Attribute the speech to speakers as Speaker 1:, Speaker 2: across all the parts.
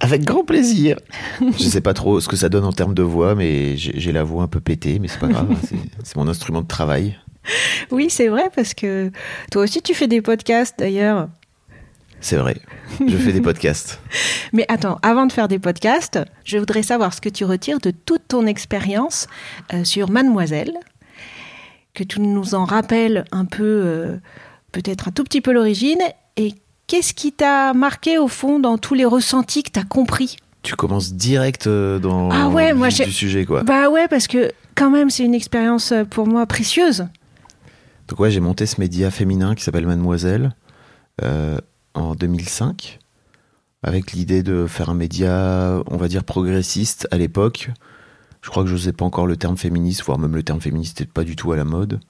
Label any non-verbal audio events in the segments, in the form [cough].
Speaker 1: Avec grand plaisir. [laughs] je sais pas trop ce que ça donne en termes de voix, mais j'ai la voix un peu pétée, mais c'est pas grave. c'est- C'est mon instrument de travail.
Speaker 2: Oui, c'est vrai parce que toi aussi tu fais des podcasts d'ailleurs.
Speaker 1: C'est vrai. Je fais des podcasts. [laughs]
Speaker 2: Mais attends, avant de faire des podcasts, je voudrais savoir ce que tu retires de toute ton expérience euh, sur Mademoiselle, que tu nous en rappelles un peu, euh, peut-être un tout petit peu l'origine, et qu'est-ce qui t'a marqué au fond dans tous les ressentis que tu as compris
Speaker 1: Tu commences direct euh, dans
Speaker 2: Ah ouais,
Speaker 1: le
Speaker 2: moi,
Speaker 1: du sujet, quoi.
Speaker 2: Bah ouais, parce que quand même c'est une expérience euh, pour moi précieuse.
Speaker 1: Donc ouais, j'ai monté ce média féminin qui s'appelle Mademoiselle euh, en 2005 avec l'idée de faire un média, on va dire progressiste à l'époque. Je crois que je n'osais pas encore le terme féministe, voire même le terme féministe n'était pas du tout à la mode.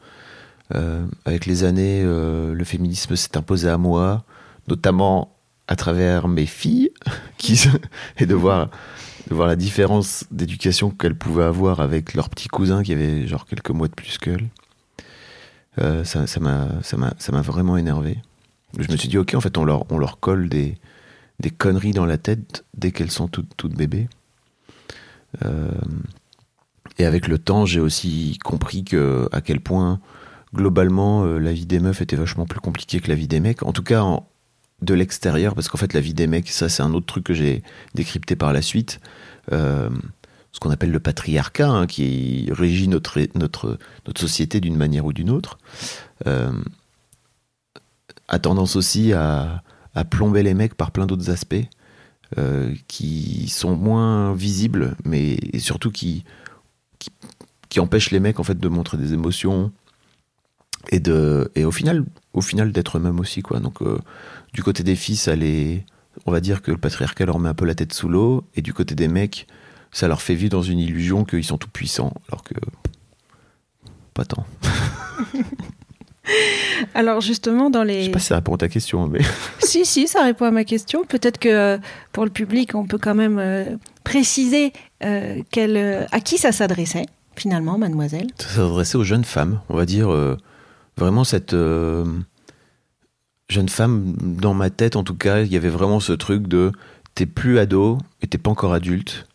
Speaker 1: Euh, avec les années, euh, le féminisme s'est imposé à moi, notamment à travers mes filles, [laughs] et de voir, la différence d'éducation qu'elles pouvaient avoir avec leurs petits cousins qui avaient genre quelques mois de plus qu'elles. Euh, ça m'a vraiment énervé. Je me suis dit ok en fait on leur leur colle des conneries dans la tête dès qu'elles sont toutes toutes bébés. Euh, et avec le temps j'ai aussi compris à quel point globalement euh, la vie des meufs était vachement plus compliquée que la vie des mecs. En tout cas en- de l'extérieur parce qu'en fait la vie des mecs ça c'est un autre truc que j'ai décrypté par la suite. Euh, ce qu'on appelle le patriarcat, hein, qui régit notre, notre, notre société d'une manière ou d'une autre, euh, a tendance aussi à, à plomber les mecs par plein d'autres aspects euh, qui sont moins visibles, mais surtout qui, qui, empêchent les mecs en fait de montrer des émotions et de et au final au final d'être eux-mêmes aussi quoi. Donc du côté des filles, ça les on va dire que le patriarcat leur met un peu la tête sous l'eau, et du côté des mecs, ça leur fait vivre dans une illusion qu'ils sont tout puissants, alors que pas tant. [laughs]
Speaker 2: Alors justement dans
Speaker 1: Je
Speaker 2: les...
Speaker 1: sais pas si ça répond à ta question, mais [laughs]
Speaker 2: Si, si, ça répond à ma question. Peut-être que euh, pour le public, on peut quand même euh, préciser euh, quel, à qui ça s'adressait, finalement, mademoiselle?
Speaker 1: ça s'adressait aux jeunes femmes, on va dire vraiment cette jeune femme dans ma tête en tout cas, il y avait vraiment ce truc de t'es plus ado et t'es pas encore adulte,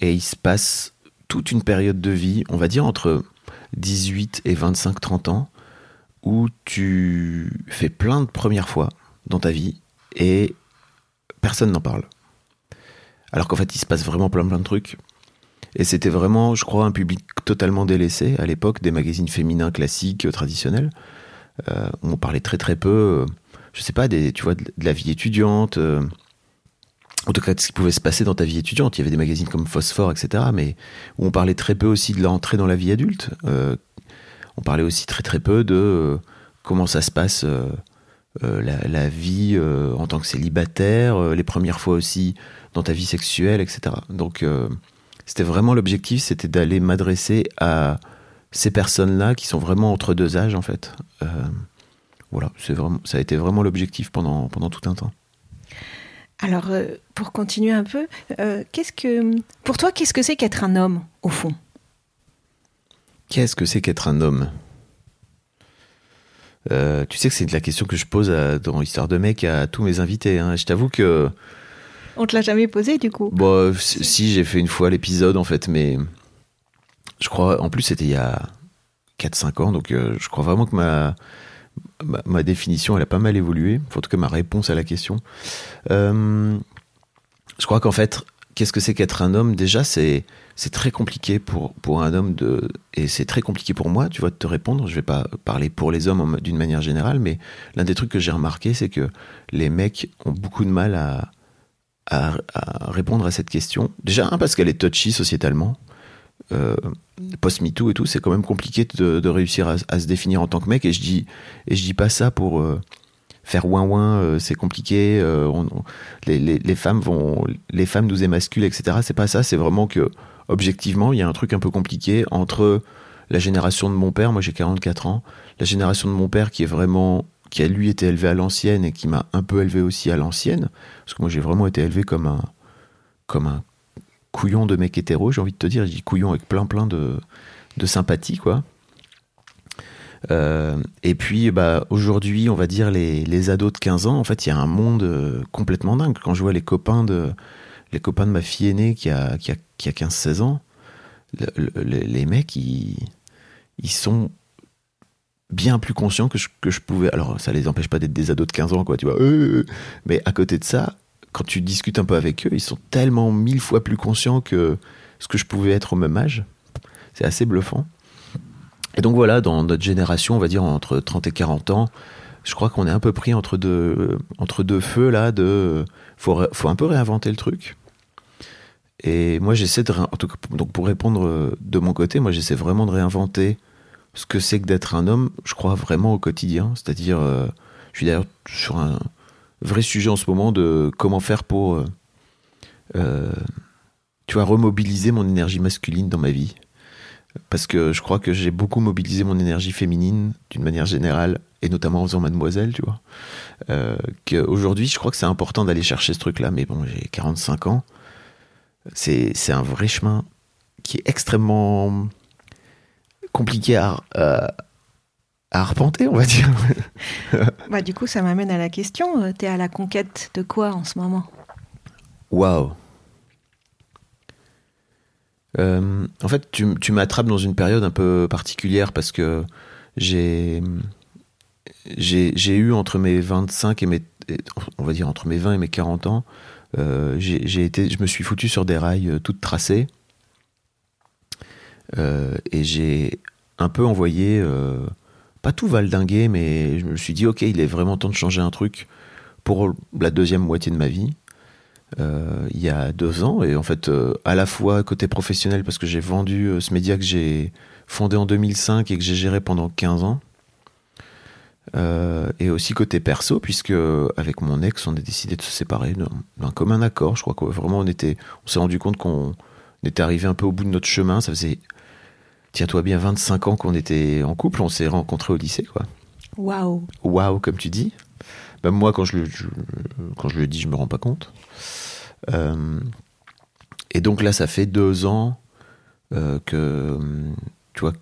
Speaker 1: et il se passe toute une période de vie, on va dire entre 18 et 25-30 ans, où tu fais plein de premières fois dans ta vie et personne n'en parle. Alors qu'en fait, il se passe vraiment plein plein de trucs. Et c'était vraiment, je crois, un public totalement délaissé à l'époque des magazines féminins classiques, euh, traditionnels. Euh, on parlait très très peu, euh, je sais pas, tu vois, de, la vie étudiante. euh, en tout cas, de ce qui pouvait se passer dans ta vie étudiante. Il y avait des magazines comme Phosphore, etc. Mais où on parlait très peu aussi de l'entrée dans la vie adulte. Euh, on parlait aussi très très peu de euh, comment ça se passe la, vie en tant que célibataire, les premières fois aussi dans ta vie sexuelle, etc. Donc c'était vraiment l'objectif, c'était d'aller m'adresser à ces personnes-là qui sont vraiment entre deux âges en fait. Voilà, c'est vraiment, ça a été vraiment l'objectif pendant, pendant tout un temps.
Speaker 2: Alors, euh, pour continuer un peu, euh, qu'est-ce que, pour toi, qu'est-ce que c'est qu'être un homme, au fond?
Speaker 1: Qu'est-ce que c'est qu'être un homme? Euh, Tu sais que c'est la question que je pose à- dans Histoire de mec à tous mes invités. hein. Je t'avoue que
Speaker 2: On te l'a jamais posé, du coup?
Speaker 1: Bon, si, si, j'ai fait une fois l'épisode en fait, mais je crois, en plus c'était il y a 4-5 ans, donc je crois vraiment que ma, ma, définition elle a pas mal évolué, en tout cas ma réponse à la question. Euh, je crois qu'en fait, qu'est-ce que c'est qu'être un homme? Déjà, c'est c'est très compliqué pour pour un homme de et c'est très compliqué pour moi, tu vois, de te répondre. Je vais pas parler pour les hommes d'une manière générale, mais l'un des trucs que j'ai remarqué, c'est que les mecs ont beaucoup de mal à, à, répondre à cette question. Déjà, un, parce qu'elle est touchy sociétalement. Euh, post-MeToo et tout, c'est quand même compliqué de, réussir à, se définir en tant que mec. Et je dis, et je dis pas ça pour, euh, faire ouin ouin, euh, c'est compliqué. Euh, les, les, les, femmes vont, les femmes nous émasculent, etc. C'est pas ça. C'est vraiment que objectivement, il y a un truc un peu compliqué entre la génération de mon père, moi j'ai 44 ans, la génération de mon père qui est vraiment qui a lui été élevé à l'ancienne et qui m'a un peu élevé aussi à l'ancienne, parce que moi j'ai vraiment été élevé comme un comme un couillon de mec hétéro, j'ai envie de te dire, je dis couillon avec plein plein de, sympathie quoi. Euh, et puis, bah, aujourd'hui, on va dire les, les, ados de 15 ans, en fait, il y a un monde euh, complètement dingue. Quand je vois les copains de, les copains de ma fille aînée qui a, qui a, qui a 15-16 ans, les mecs, ils, ils sont bien plus conscients que je, que je pouvais. Alors, ça les empêche pas d'être des ados de 15 ans, quoi, tu vois. Euh, mais à côté de ça, quand tu discutes un peu avec eux, ils sont tellement mille fois plus conscients que ce que je pouvais être au même âge. C'est assez bluffant. Et donc voilà, dans notre génération, on va dire entre 30 et 40 ans, je crois qu'on est un peu pris entre deux, deux feux là, de faut, faut un peu réinventer le truc. Et moi j'essaie de, en tout cas, donc pour répondre de mon côté, moi j'essaie vraiment de réinventer ce que c'est que d'être un homme, je crois vraiment au quotidien. C'est-à-dire, euh, je suis d'ailleurs sur un vrai sujet en ce moment de comment faire pour, euh, euh tu vois, remobiliser mon énergie masculine dans ma vie. Parce que je crois que j'ai beaucoup mobilisé mon énergie féminine d'une manière générale et notamment en faisant mademoiselle tu vois. Euh, qu'aujourd'hui je crois que c'est important d'aller chercher ce truc là mais bon j'ai 45 ans. C'est un vrai chemin qui est extrêmement compliqué à, arpenter on va dire. [laughs]
Speaker 2: Bah du coup ça m'amène à la question t'es à la conquête de quoi en ce moment?
Speaker 1: Waouh. Euh, en fait, tu, tu m'attrapes dans une période un peu particulière parce que j'ai j'ai eu entre mes 25 et mes on va dire entre mes 20 et mes 40 ans, euh, j'ai été je me suis foutu sur des rails euh, toutes tracées euh, et j'ai un peu envoyé euh, pas tout valdinguer mais je me suis dit OK, il est vraiment temps de changer un truc pour la deuxième moitié de ma vie euh, il y a deux ans. Et en fait, euh, à la fois côté professionnel, parce que j'ai vendu euh, ce média que j'ai fondé en 2005 et que j'ai géré pendant 15 ans. et aussi côté perso, puisque avec mon ex, on a décidé de se séparer d'un commun accord. Je crois que vraiment on était, on s'est rendu compte qu'on était arrivé un peu au bout de notre chemin. Ça faisait, tiens-toi bien, 25 ans qu'on était en couple. On s'est rencontrés au lycée, quoi.
Speaker 2: Waouh.
Speaker 1: Waouh, comme tu dis. Même moi, quand je, le, je, quand je le dis, je me rends pas compte. Euh, et donc là, ça fait deux ans euh, que, tu vois,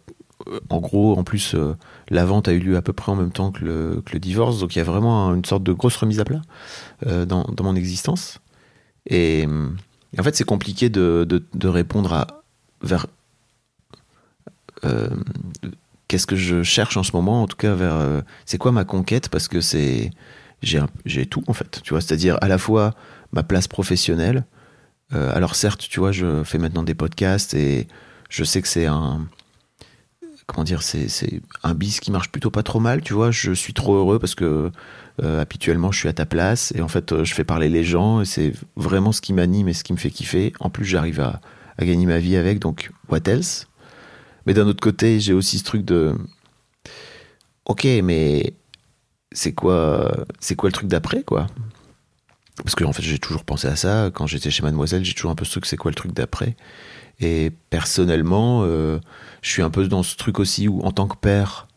Speaker 1: en gros, en plus, euh, la vente a eu lieu à peu près en même temps que le, que le divorce, donc il y a vraiment une sorte de grosse remise à plat euh, dans, dans, mon existence. Et, et en fait, c'est compliqué de, de, de, répondre à vers qu'est-ce que je cherche en ce moment, en tout cas vers euh, c'est quoi ma conquête, parce que c'est j'ai tout en fait, tu vois, c'est-à-dire à la fois ma place professionnelle. Euh, alors certes, tu vois, je fais maintenant des podcasts et je sais que c'est un comment dire, c'est un bis qui marche plutôt pas trop mal, tu vois. Je suis trop heureux parce que euh, habituellement je suis à ta place et en fait euh, je fais parler les gens et c'est vraiment ce qui m'anime et ce qui me fait kiffer. En plus, j'arrive à, à gagner ma vie avec, donc what else? Mais d'un autre côté, j'ai aussi ce truc de ok, mais c'est quoi, c'est quoi le truc d'après, quoi? Parce que en fait j'ai toujours pensé à ça. Quand j'étais chez Mademoiselle j'ai toujours un peu ce truc c'est quoi le truc d'après? Et personnellement euh, je suis un peu dans ce truc aussi où en tant que père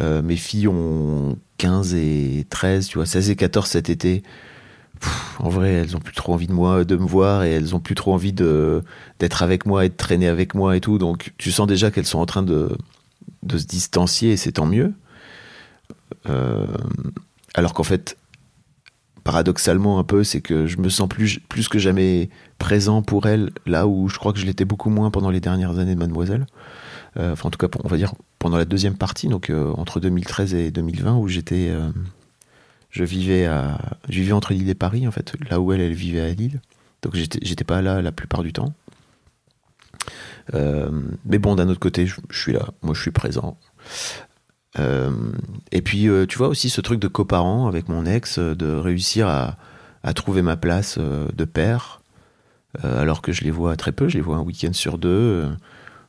Speaker 1: euh, mes filles ont 15 et 13 tu vois 16 et 14 cet été En vrai elles ont plus trop envie de moi de me voir et elles ont plus trop envie d'être avec moi et de traîner avec moi et tout donc tu sens déjà qu'elles sont en train de se distancier et c'est tant mieux euh, alors qu'en fait paradoxalement un peu, c'est que je me sens plus, plus que jamais présent pour elle, là où je crois que je l'étais beaucoup moins pendant les dernières années de Mademoiselle. Euh, enfin, en tout cas, on va dire pendant la deuxième partie, donc euh, entre 2013 et 2020, où j'étais, je vivais à, je entre Lille et Paris, en fait, là où elle, elle vivait à Lille. Donc j'étais pas là la plupart du temps. Euh, mais bon, d'un autre côté, je, suis là. Moi, je suis présent. Euh, et puis, euh, tu vois aussi ce truc de coparent avec mon ex, de réussir à, à trouver ma place de père, alors que je les vois très peu, je les vois un week-end sur deux.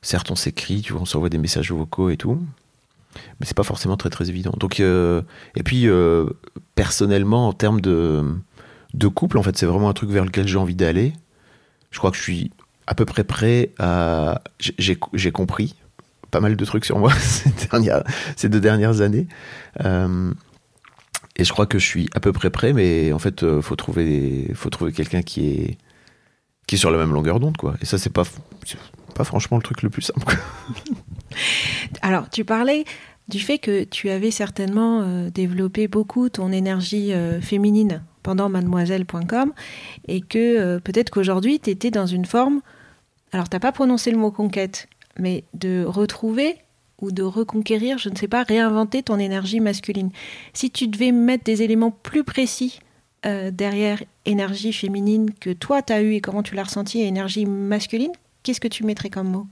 Speaker 1: Certes, on s'écrit, tu vois, on s'envoie des messages vocaux et tout, mais c'est pas forcément très très évident. Donc, euh, et puis, euh, personnellement, en termes de, de couple, en fait, c'est vraiment un truc vers lequel j'ai envie d'aller. Je crois que je suis à peu près prêt à. J'ai compris pas mal de trucs sur moi [laughs] ces, dernières, ces deux dernières années. Euh, et je crois que je suis à peu près prêt, mais en fait, faut trouver, faut trouver quelqu'un qui est, qui est sur la même longueur d'onde. Et ça, c'est pas, pas franchement le truc le plus simple. [laughs] [laughs]
Speaker 2: Alors, tu parlais du fait que tu avais certainement euh, développé beaucoup ton énergie euh, féminine pendant mademoiselle.com et que euh, peut-être qu'aujourd'hui, tu étais dans une forme, alors tu pas prononcé le mot conquête, mais de retrouver ou de reconquérir, je ne sais pas, réinventer ton énergie masculine. Si tu devais mettre des éléments plus précis derrière énergie féminine que toi tu as eu et comment tu l'as ressenti énergie masculine, qu'est-ce que tu mettrais comme mot?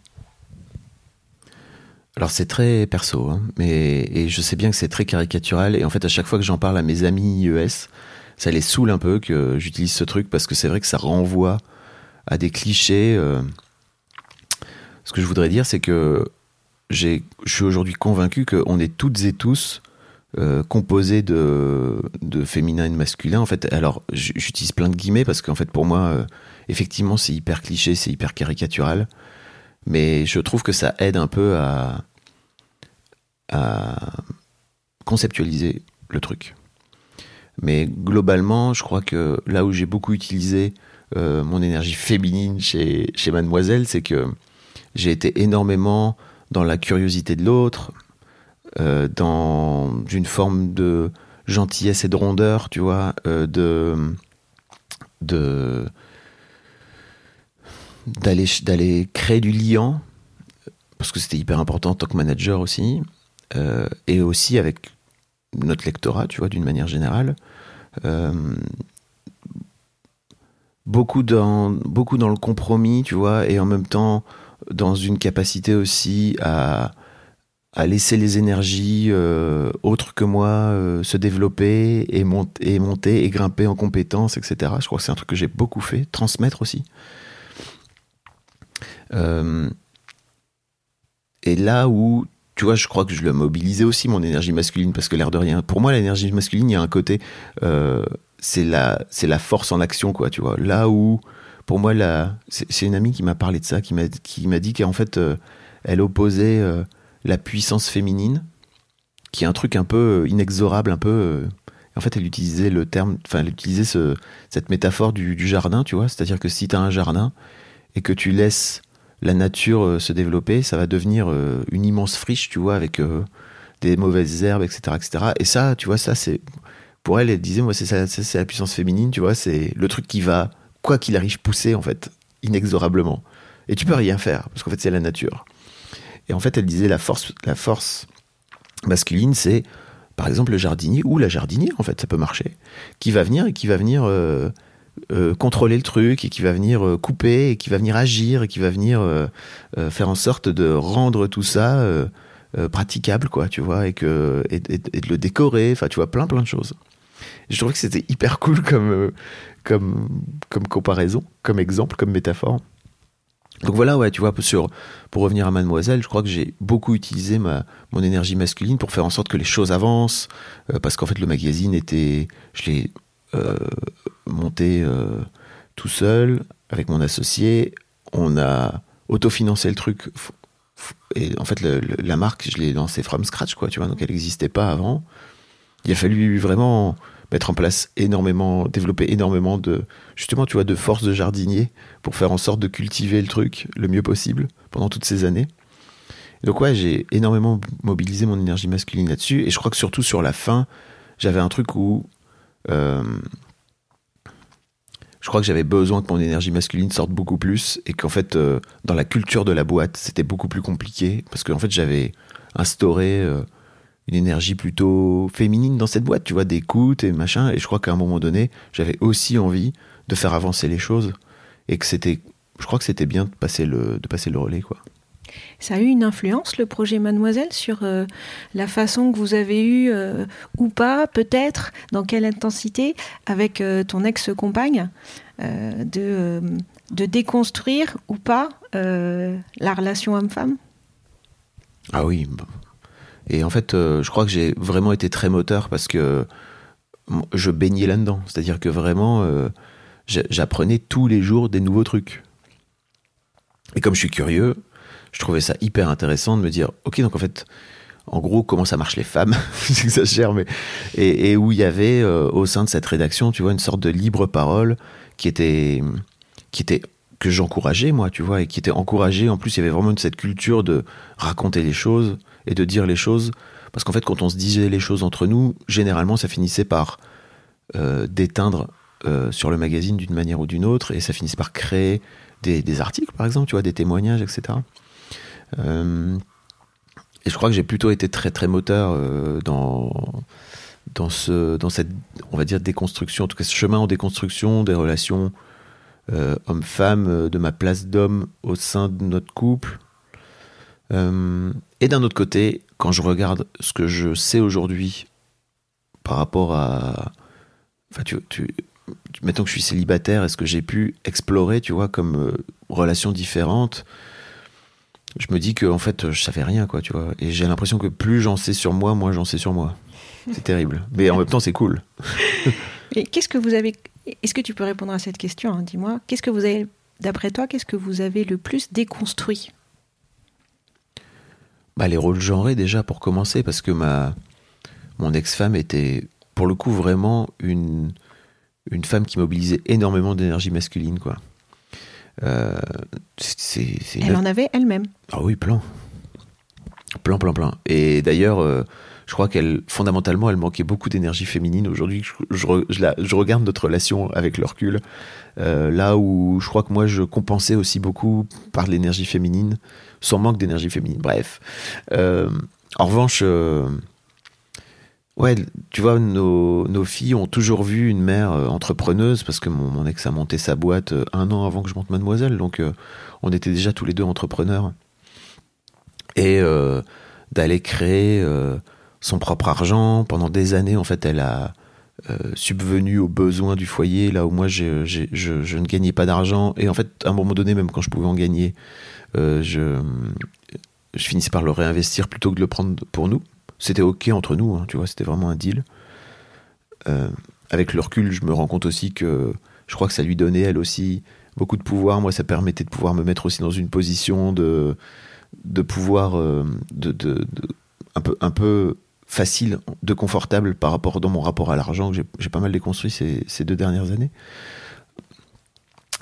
Speaker 1: Alors c'est très perso, hein, mais et je sais bien que c'est très caricatural. Et en fait, à chaque fois que j'en parle à mes amis IES, ça les saoule un peu que j'utilise ce truc parce que c'est vrai que ça renvoie à des clichés. euh. Ce que je voudrais dire, c'est que je suis aujourd'hui convaincu qu'on est toutes et tous euh, composés de, de féminin et de masculin. En fait, alors j'utilise plein de guillemets parce qu'en fait, pour moi, euh, effectivement, c'est hyper cliché, c'est hyper caricatural. Mais je trouve que ça aide un peu à, conceptualiser le truc. Mais globalement, je crois que là où j'ai beaucoup utilisé euh, mon énergie féminine chez, chez Mademoiselle, c'est que j'ai été énormément dans la curiosité de l'autre, euh, dans une forme de gentillesse et de rondeur, tu vois, euh, de de d'aller d'aller créer du lien parce que c'était hyper important en tant que manager aussi euh, et aussi avec notre lectorat, tu vois, d'une manière générale. Euh, beaucoup dans beaucoup dans le compromis, tu vois, et en même temps dans une capacité aussi à à laisser les énergies euh, autres que moi se développer et, et monter et grimper en compétences, etc. Je crois que c'est un truc que j'ai beaucoup fait, transmettre aussi. Euh, et là où, tu vois, je crois que je l'ai mobilisé aussi, mon énergie masculine, parce que l'air de rien, pour moi, l'énergie masculine, il y a un côté, euh, c'est la, la force en action, quoi, tu vois. Là où, pour moi, c'est une amie qui m'a parlé de ça, qui m'a, dit qu'en fait, euh, elle opposait la puissance féminine, qui est un truc un peu inexorable, un peu. en fait, elle utilisait le terme, enfin, elle utilisait ce, cette métaphore du, du jardin, tu vois. C'est-à-dire que si tu as un jardin et que tu laisses la nature euh, se développer, ça va devenir euh, une immense friche, tu vois, avec euh, des mauvaises herbes, etc., etc. Et ça, tu vois, ça, c'est. Pour elle, elle disait, moi, c'est ça, c'est la puissance féminine, tu vois, c'est le truc qui va, quoi qu'il arrive, pousser, en fait, inexorablement. Et tu peux rien faire, parce qu'en fait, c'est la nature. Et en fait, elle disait, la force, la force masculine, c'est, par exemple, le jardinier, ou la jardinière, en fait, ça peut marcher, qui va venir et qui va venir. Euh, contrôler le truc et qui va venir euh, couper et qui va venir agir et qui va venir euh, faire en sorte de rendre tout ça praticable quoi tu vois et que et, de le décorer. Enfin tu vois plein plein de choses. Je trouvais que c'était hyper cool comme comme comme comparaison comme exemple comme métaphore. Donc voilà ouais tu vois sur pour revenir à Mademoiselle je crois que j'ai beaucoup utilisé ma mon énergie masculine pour faire en sorte que les choses avancent parce qu'en fait le magazine était je l'ai monté euh, tout seul avec mon associé. On a autofinancé le truc. Et en fait, la marque, je l'ai lancée from scratch, quoi, tu vois, donc elle n'existait pas avant. Il a fallu vraiment mettre en place énormément, développer énormément de, justement, tu vois, de force de jardinier pour faire en sorte de cultiver le truc le mieux possible pendant toutes ces années. Donc ouais, j'ai énormément mobilisé mon énergie masculine là-dessus, et je crois que surtout sur la fin, j'avais un truc où euh, je crois que j'avais besoin que mon énergie masculine sorte beaucoup plus et qu'en fait euh, dans la culture de la boîte c'était beaucoup plus compliqué parce qu'en fait j'avais instauré euh, une énergie plutôt féminine dans cette boîte tu vois d'écoute et machin et je crois qu'à un moment donné j'avais aussi envie de faire avancer les choses et que c'était, je crois que c'était bien de passer le, de passer le relais, quoi.
Speaker 2: Ça a eu une influence, le projet Mademoiselle, sur euh, la façon que vous avez eu, euh, ou pas, peut-être, dans quelle intensité, avec euh, ton ex-compagne, de, de déconstruire ou pas la relation homme-femme?
Speaker 1: Ah oui. Et en fait, je crois que j'ai vraiment été très moteur parce que je baignais là-dedans. C'est-à-dire que vraiment, j'apprenais tous les jours des nouveaux trucs. Et comme je suis curieux, je trouvais ça hyper intéressant de me dire, ok, donc en fait, en gros, comment ça marche les femmes, [laughs] j'exagère, mais et, où il y avait euh, au sein de cette rédaction, tu vois, une sorte de libre parole qui était, qui était que j'encourageais moi, tu vois, et qui était encouragée. En plus, il y avait vraiment cette culture de raconter les choses et de dire les choses, parce qu'en fait, quand on se disait les choses entre nous, généralement, ça finissait par euh, d'éteindre euh, sur le magazine d'une manière ou d'une autre, et ça finissait par créer des, des, articles, par exemple, tu vois, des témoignages, etc. Euh, et je crois que j'ai plutôt été très très moteur euh, dans dans ce dans cette on va dire déconstruction, en tout cas ce chemin en déconstruction des relations euh, homme-femme, de ma place d'homme au sein de notre couple. et d'un autre côté, quand je regarde ce que je sais aujourd'hui par rapport à, enfin tu, tu mettons que je suis célibataire, est-ce que j'ai pu explorer, tu vois, comme relations différentes je me dis que en fait je savais rien quoi tu vois. Et j'ai l'impression que plus j'en sais sur moi moins j'en sais sur moi. C'est terrible. Mais en même temps c'est cool. [laughs]
Speaker 2: Et qu'est-ce que vous avez est-ce que tu peux répondre à cette question hein, dis-moi. Qu'est-ce que vous avez d'après toi qu'est-ce que vous avez le plus déconstruit?
Speaker 1: Bah, les rôles genrés déjà pour commencer parce que ma mon ex-femme était pour le coup vraiment une une femme qui mobilisait énormément d'énergie masculine quoi
Speaker 2: euh, elle en avait elle-même.
Speaker 1: Ah oui, plein. Plein, plein, plein. Et d'ailleurs, euh, je crois qu'elle, fondamentalement, elle manquait beaucoup d'énergie féminine. Aujourd'hui, je, je, regarde notre relation avec le recul. Euh, là où je crois que moi, je compensais aussi beaucoup par l'énergie féminine, son manque d'énergie féminine. Bref. en revanche, Ouais, tu vois, nos, filles ont toujours vu une mère euh, entrepreneuse parce que mon, ex a monté sa boîte euh, un an avant que je monte Mademoiselle, donc euh, on était déjà tous les deux entrepreneurs. Et d'aller créer son propre argent pendant des années, en fait, elle a subvenu aux besoins du foyer, là où moi je, je, ne gagnais pas d'argent. Et en fait, à un moment donné, même quand je pouvais en gagner, je finissais par le réinvestir plutôt que de le prendre pour nous c'était ok entre nous, hein, tu vois, c'était vraiment un deal. Euh, avec le recul, je me rends compte aussi que je crois que ça lui donnait elle aussi beaucoup de pouvoir. Moi, ça permettait de pouvoir me mettre aussi dans une position de, de pouvoir euh, de, de, un, peu, un peu facile, de confortable par rapport dans mon rapport à l'argent que j'ai pas mal déconstruit ces, ces, deux dernières années.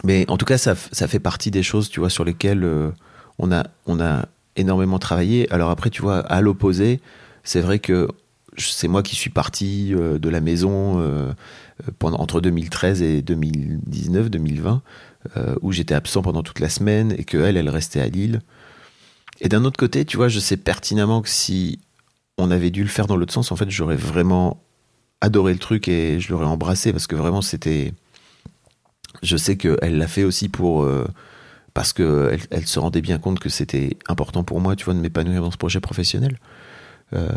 Speaker 1: Mais en tout cas, ça, ça, fait partie des choses, tu vois, sur lesquelles euh, on, a, on a énormément travaillé. Alors après, tu vois, à l'opposé, c'est vrai que c'est moi qui suis parti euh, de la maison euh, entre 2013 et 2019, 2020, euh, où j'étais absent pendant toute la semaine et que elle, elle restait à Lille. Et d'un autre côté, tu vois, je sais pertinemment que si on avait dû le faire dans l'autre sens, en fait, j'aurais vraiment adoré le truc et je l'aurais embrassé parce que vraiment c'était. Je sais qu'elle l'a fait aussi pour. parce qu'elle elle se rendait bien compte que c'était important pour moi, tu vois, de m'épanouir dans ce projet professionnel. Euh,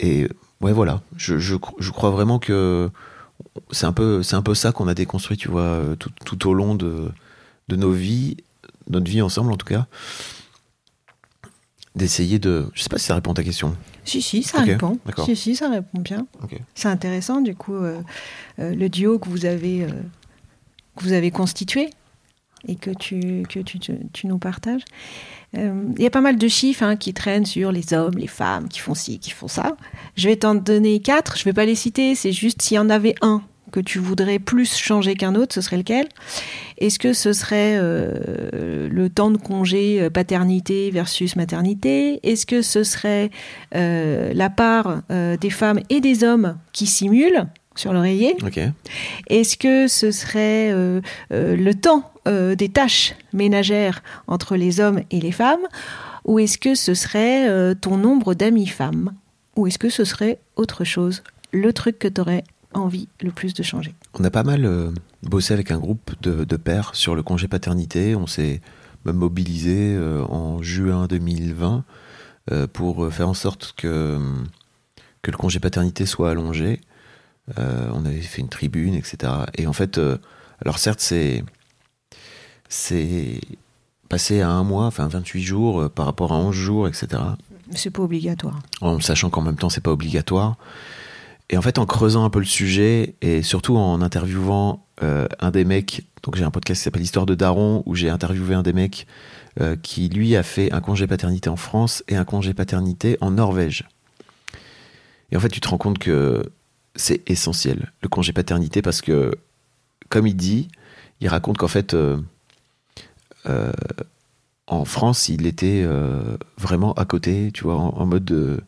Speaker 1: et ouais, voilà. Je, je, je, crois vraiment que c'est un peu, c'est un peu ça qu'on a déconstruit, tu vois, euh, tout, tout, au long de, de nos vies, notre vie ensemble en tout cas. D'essayer de. Je sais pas si ça répond à ta question.
Speaker 2: Si, si, ça répond. Si, si, ça répond bien. C'est intéressant, du coup, euh, le duo que vous avez, que vous avez constitué et que tu, que tu, nous partages. Euh, il y a pas mal de chiffres hein, qui traînent sur les hommes, les femmes, qui font ci, qui font ça. Je vais t'en donner quatre, je vais pas les citer, c'est juste s'il y en avait un que tu voudrais plus changer qu'un autre, ce serait lequel? Est-ce que ce serait euh, le temps de congé euh, paternité versus maternité? Est-ce que ce serait la part des femmes et des hommes qui simulent? Sur l'oreiller. Est-ce que ce serait euh, euh, le temps euh, des tâches ménagères entre les hommes et les femmes? Ou est-ce que ce serait ton nombre d'amis femmes? Ou est-ce que ce serait autre chose? Le truc que tu aurais envie le plus de changer
Speaker 1: on a pas mal bossé avec un groupe de, de pères sur le congé paternité. On s'est même mobilisé en juin 2020 euh, pour faire en sorte que, que le congé paternité soit allongé. Euh, on avait fait une tribune, etc. Et en fait, euh, alors certes, c'est c'est passé à un mois, enfin 28 jours euh, par rapport à 11 jours, etc.
Speaker 2: C'est pas obligatoire.
Speaker 1: En sachant qu'en même temps, c'est pas obligatoire. Et en fait, en creusant un peu le sujet et surtout en interviewant euh, un des mecs, donc j'ai un podcast qui s'appelle Histoire de Daron où j'ai interviewé un des mecs euh, qui lui a fait un congé paternité en France et un congé paternité en Norvège. Et en fait, tu te rends compte que c'est essentiel le congé paternité parce que, comme il dit, il raconte qu'en fait, euh, euh, en France, il était euh, vraiment à côté, tu vois, en, en mode de,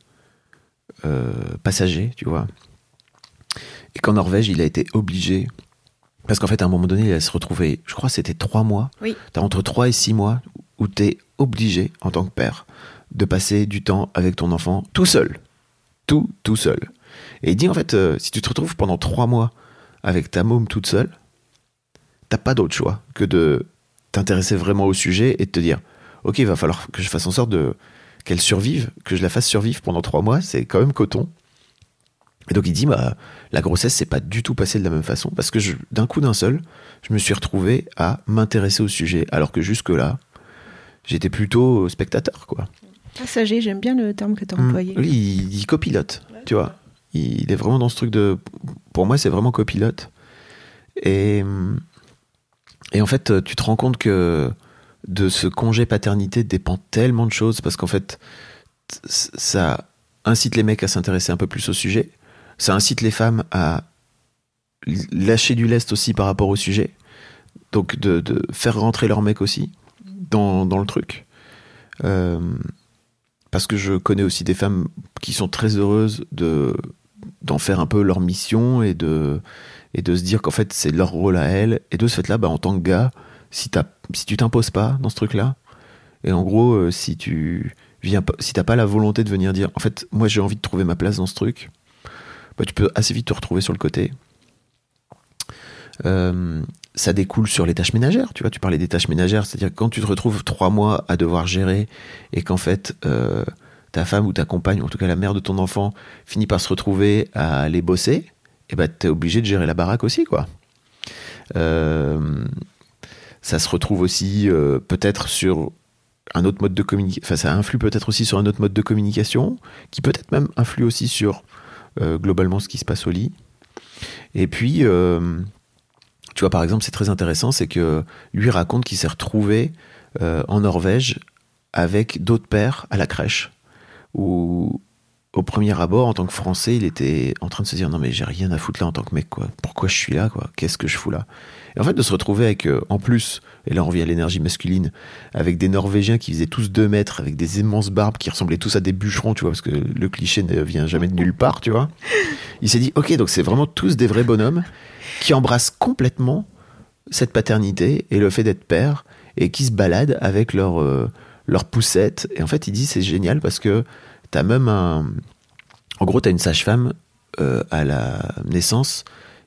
Speaker 1: passager, tu vois. Et qu'en Norvège, il a été obligé, parce qu'en fait, à un moment donné, il a se retrouver, je crois que c'était trois mois,
Speaker 2: Oui.
Speaker 1: t'as entre trois et six mois où t'es obligé, en tant que père, de passer du temps avec ton enfant tout seul. Tout, tout seul. Et il dit, en fait, euh, si tu te retrouves pendant trois mois avec ta môme toute seule, t'as pas d'autre choix que de t'intéresser vraiment au sujet et de te dire, ok, il va falloir que je fasse en sorte de qu'elle survive, que je la fasse survivre pendant trois mois, c'est quand même coton. Et donc il dit, bah, la grossesse, c'est pas du tout passé de la même façon, parce que d'un coup d'un seul, je me suis retrouvé à m'intéresser au sujet, alors que jusque-là, j'étais plutôt spectateur, quoi.
Speaker 2: Passager, j'aime bien le terme que tu as employé.
Speaker 1: Lui, il, il copilote, tu vois. Il est vraiment dans ce truc de. Pour moi, c'est vraiment copilote. Et, et en fait, tu te rends compte que de ce congé paternité dépend tellement de choses parce qu'en fait, ça incite les mecs à s'intéresser un peu plus au sujet. Ça incite les femmes à lâcher du lest aussi par rapport au sujet. Donc, de, de faire rentrer leur mec aussi dans, dans le truc. Euh, parce que je connais aussi des femmes qui sont très heureuses de d'en faire un peu leur mission et de et de se dire qu'en fait c'est leur rôle à elles et de ce fait là bah, en tant que gars si t'as si tu t'imposes pas dans ce truc là et en gros euh, si tu viens si t'as pas la volonté de venir dire en fait moi j'ai envie de trouver ma place dans ce truc bah, tu peux assez vite te retrouver sur le côté Euh, ça découle sur les tâches ménagères. Tu vois, tu parlais des tâches ménagères, c'est-à-dire quand tu te retrouves trois mois à devoir gérer et qu'en fait euh, ta femme ou ta compagne, ou en tout cas la mère de ton enfant, finit par se retrouver à aller bosser, et ben t'es obligé de gérer la baraque aussi, quoi. Euh, ça se retrouve aussi euh, peut-être sur un autre mode de communication. Enfin, ça influe peut-être aussi sur un autre mode de communication, qui peut-être même influe aussi sur euh, globalement ce qui se passe au lit. Et puis, tu vois, par exemple, c'est très intéressant, c'est que lui raconte qu'il s'est retrouvé en Norvège avec d'autres pères à la crèche, où au premier abord, en tant que Français, il était en train de se dire non mais j'ai rien à foutre là en tant que mec quoi. Pourquoi je suis là quoi? Qu'est-ce que je fous là? Et en fait de se retrouver avec euh, en plus, et là on revient à l'énergie masculine, avec des Norvégiens qui faisaient tous deux mètres, avec des immenses barbes qui ressemblaient tous à des bûcherons, tu vois, parce que le cliché ne vient jamais de nulle part, tu vois. Il s'est dit ok donc c'est vraiment tous des vrais bonhommes qui embrassent complètement cette paternité et le fait d'être père et qui se baladent avec leur euh, leur poussette. Et en fait il dit c'est génial parce que T'as même un. En gros, t'as une sage-femme euh, à la naissance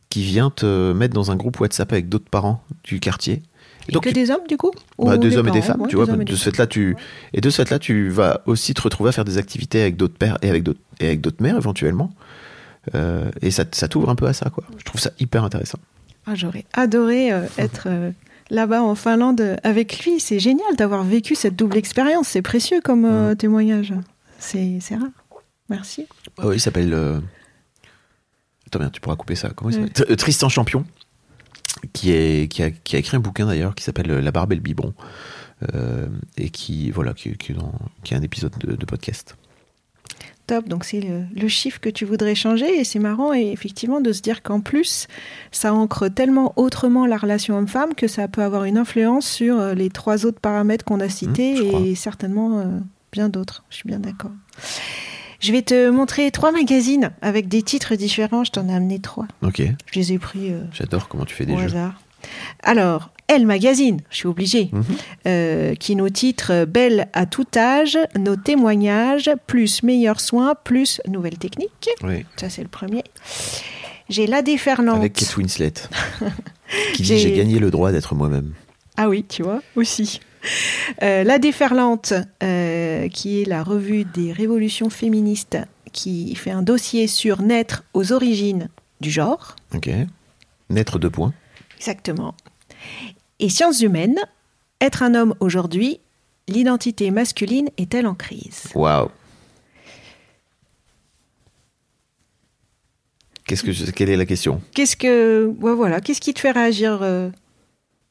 Speaker 1: qui vient te mettre dans un groupe WhatsApp avec d'autres parents du quartier.
Speaker 2: Et que des hommes, du coup
Speaker 1: bah,
Speaker 2: Ou
Speaker 1: Des hommes et des femmes,
Speaker 2: Ouais,
Speaker 1: tu vois. De ce fait-là, tu et de ce fait-là, tu vas aussi te retrouver à faire des activités avec d'autres pères et avec d'autres et avec d'autres mères éventuellement. Euh, et ça, ça t'ouvre un peu à ça, quoi. Je trouve ça hyper intéressant.
Speaker 2: Ah, J'aurais adoré euh, être euh, là-bas en Finlande euh, avec lui. C'est génial d'avoir vécu cette double expérience. C'est précieux comme euh, témoignage. C'est rare. Merci.
Speaker 1: Ah oui, il s'appelle. euh, Attends, bien, tu pourras couper ça. Comment il Tristan Champion, qui, est, qui, a, qui a écrit un bouquin d'ailleurs qui s'appelle La barbe et le biberon. euh, et qui, voilà, qui, qui est dans, qui est un épisode de, de podcast.
Speaker 2: Top, donc c'est le, le chiffre que tu voudrais changer et c'est marrant et effectivement de se dire qu'en plus ça ancre tellement autrement la relation homme-femme que ça peut avoir une influence sur euh, les trois autres paramètres qu'on a cités
Speaker 1: Mmh, crois.
Speaker 2: et certainement euh, bien d'autres, je suis bien d'accord. Je vais te montrer trois magazines avec des titres différents, je t'en ai amené trois.
Speaker 1: Ok,
Speaker 2: Je les ai pris euh,
Speaker 1: j'adore comment tu fais des
Speaker 2: au
Speaker 1: jeux.
Speaker 2: hasard. Alors, Elle Magazine, je suis obligée,
Speaker 1: Mhm.
Speaker 2: euh, qui nous titre Belle à tout âge, nos témoignages, plus meilleurs soins, plus nouvelles techniques.
Speaker 1: Oui.
Speaker 2: Ça, c'est le premier. J'ai la déferlante.
Speaker 1: Avec Kate Winslet. [laughs] qui dit
Speaker 2: J'ai-
Speaker 1: gagné le droit d'être moi-même.
Speaker 2: Ah oui, tu vois, aussi. Euh, la déferlante, euh, qui est la revue des révolutions féministes, qui fait un dossier sur naître aux origines du genre.
Speaker 1: Ok. Naître deux points.
Speaker 2: Exactement. Et sciences humaines, être un homme aujourd'hui, l'identité masculine est-elle en crise?
Speaker 1: Waouh. Qu'est-ce que je- quelle est la question?
Speaker 2: Qu'est-ce que ouais, voilà, qu'est-ce qui te fait réagir euh,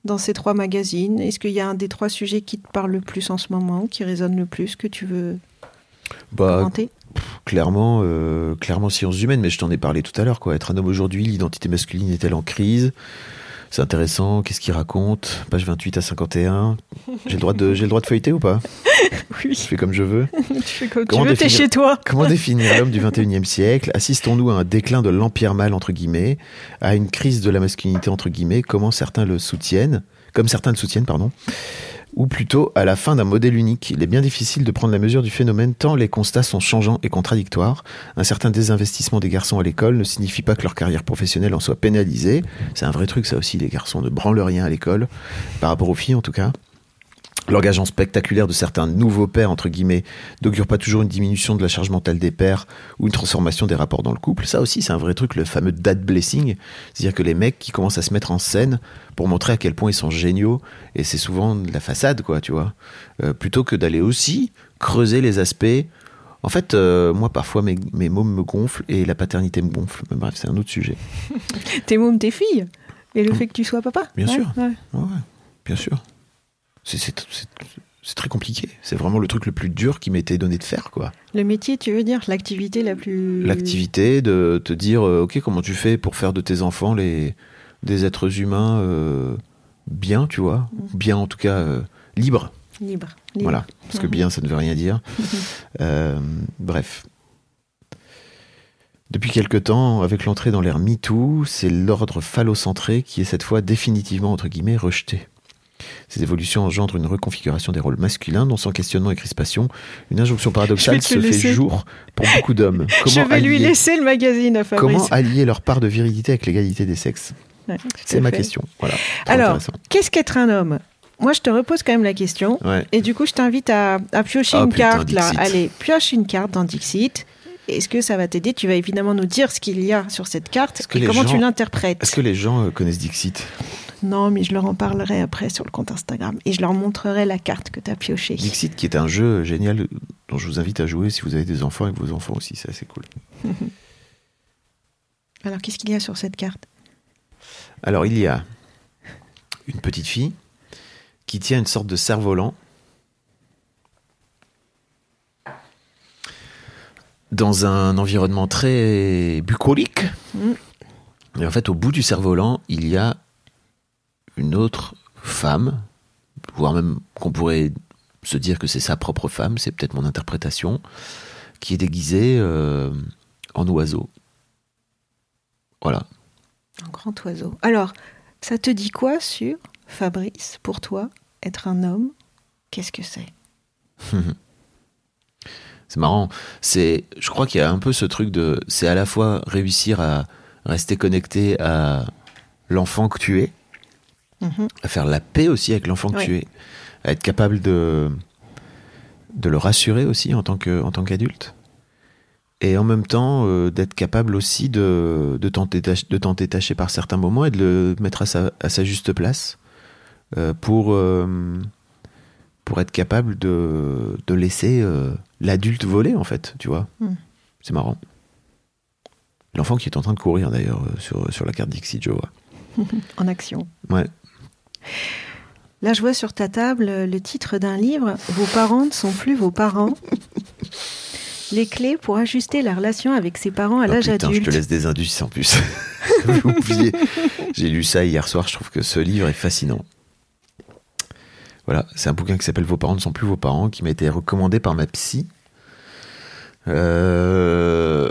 Speaker 2: dans ces trois magazines? Est-ce qu'il y a un des trois sujets qui te parle le plus en ce moment, qui résonne le plus, que tu veux
Speaker 1: Bah,
Speaker 2: commenter?
Speaker 1: clairement, euh, clairement sciences humaines, mais je t'en ai parlé tout à l'heure. Quoi. Être un homme aujourd'hui, l'identité masculine est-elle en crise? C'est intéressant. Qu'est-ce qu'il raconte? Page 28 à 51. J'ai le droit de, j'ai le droit de feuilleter ou pas? [laughs]
Speaker 2: Oui,
Speaker 1: Je fais comme je veux.
Speaker 2: tu fais comme
Speaker 1: Comment
Speaker 2: tu veux, t'es
Speaker 1: définir-
Speaker 2: chez toi. [laughs]
Speaker 1: Comment définir l'homme du 21e siècle? Assistons-nous à un déclin de l'empire mâle, entre guillemets, à une crise de la masculinité, entre guillemets, comment certains le soutiennent, comme certains le soutiennent, pardon, ou plutôt à la fin d'un modèle unique. Il est bien difficile de prendre la mesure du phénomène tant les constats sont changeants et contradictoires. Un certain désinvestissement des garçons à l'école ne signifie pas que leur carrière professionnelle en soit pénalisée. C'est un vrai truc, ça aussi, les garçons ne branlent rien à l'école, par rapport aux filles en tout cas. L'engagement spectaculaire de certains nouveaux pères, entre guillemets, n'augure pas toujours une diminution de la charge mentale des pères ou une transformation des rapports dans le couple. Ça aussi, c'est un vrai truc, le fameux dad blessing. C'est-à-dire que les mecs qui commencent à se mettre en scène pour montrer à quel point ils sont géniaux, et c'est souvent de la façade, quoi, tu vois. Euh, plutôt que d'aller aussi creuser les aspects. En fait, euh, moi, parfois, mes, mes mômes me gonflent et la paternité me gonfle. Mais bref, c'est un autre sujet. [laughs]
Speaker 2: Tes mômes, tes filles. Et le fait que tu sois papa?
Speaker 1: Bien
Speaker 2: Ouais,
Speaker 1: sûr.
Speaker 2: ouais.
Speaker 1: Ouais, ouais, bien sûr. C'est- très compliqué. C'est vraiment le truc le plus dur qui m'était donné de faire, quoi.
Speaker 2: Le métier, tu veux dire? L'activité la plus.
Speaker 1: L'activité de te dire, euh, ok, comment tu fais pour faire de tes enfants les, des êtres humains euh, bien, tu vois? Bien, en tout cas, euh, libres.
Speaker 2: Libre. libre.
Speaker 1: Voilà. Parce que bien, ça ne veut rien dire. [laughs] Euh, bref. Depuis quelque temps, avec l'entrée dans l'ère MeToo, c'est l'ordre phallocentré qui est cette fois définitivement, entre guillemets, rejeté. Ces évolutions engendrent une reconfiguration des rôles masculins, dont sans questionnement et crispation, une injonction paradoxale se fait jour pour beaucoup d'hommes. [laughs]
Speaker 2: Je vais lui
Speaker 1: allier-
Speaker 2: laisser le magazine à Fabrice.
Speaker 1: Comment allier leur part de virilité avec l'égalité des sexes?
Speaker 2: Ouais,
Speaker 1: C'est ma
Speaker 2: fait.
Speaker 1: question. Voilà.
Speaker 2: Alors, qu'est-ce qu'être un homme? Moi, je te repose quand même la question.
Speaker 1: Ouais.
Speaker 2: Et du coup, je t'invite à, à piocher
Speaker 1: Oh,
Speaker 2: une
Speaker 1: putain,
Speaker 2: carte là. Allez, pioche une carte dans Dixit. Est-ce que ça va t'aider? Tu vas évidemment nous dire ce qu'il y a sur cette carte et comment
Speaker 1: gens-
Speaker 2: tu l'interprètes.
Speaker 1: Est-ce que les gens euh, connaissent Dixit?
Speaker 2: Non, mais je leur en parlerai après sur le compte Instagram et je leur montrerai la carte que tu as piochée.
Speaker 1: Dixit, qui est un jeu génial dont je vous invite à jouer si vous avez des enfants avec vos enfants aussi, c'est assez cool. [laughs]
Speaker 2: Alors, qu'est-ce qu'il y a sur cette carte?
Speaker 1: Alors, il y a une petite fille qui tient une sorte de cerf-volant dans un environnement très bucolique.
Speaker 2: Mm.
Speaker 1: Et en fait, au bout du cerf-volant, il y a une autre femme, voire même qu'on pourrait se dire que c'est sa propre femme, c'est peut-être mon interprétation, qui est déguisée euh, en oiseau. Voilà.
Speaker 2: Un grand oiseau. Alors, ça te dit quoi sur Fabrice, pour toi, être un homme? Qu'est-ce que c'est? [laughs]
Speaker 1: C'est marrant. C'est, je crois qu'il y a un peu ce truc de, c'est à la fois réussir à rester connecté à l'enfant que tu es,
Speaker 2: Mhm.
Speaker 1: à faire la paix aussi avec l'enfant que
Speaker 2: Oui.
Speaker 1: tu es, à être capable de de le rassurer aussi en tant que en tant qu'adulte, et en même temps euh, d'être capable aussi de de t'en détacher, détacher par certains moments et de le mettre à sa à sa juste place euh, pour euh, pour être capable de de laisser l'adulte voler en fait, tu vois.
Speaker 2: Mm.
Speaker 1: C'est marrant. L'enfant qui est en train de courir d'ailleurs sur sur la carte Dixit, je vois. [laughs]
Speaker 2: En action.
Speaker 1: Ouais.
Speaker 2: Là, je vois sur ta table euh, le titre d'un livre Vos parents ne sont plus vos parents. Les clés pour ajuster la relation avec ses parents à
Speaker 1: Oh
Speaker 2: l'âge adulte.
Speaker 1: je te laisse des indices en plus. [laughs] J'ai lu ça hier soir, je trouve que ce livre est fascinant. Voilà, c'est un bouquin qui s'appelle Vos parents ne sont plus vos parents, qui m'a été recommandé par ma psy. Euh,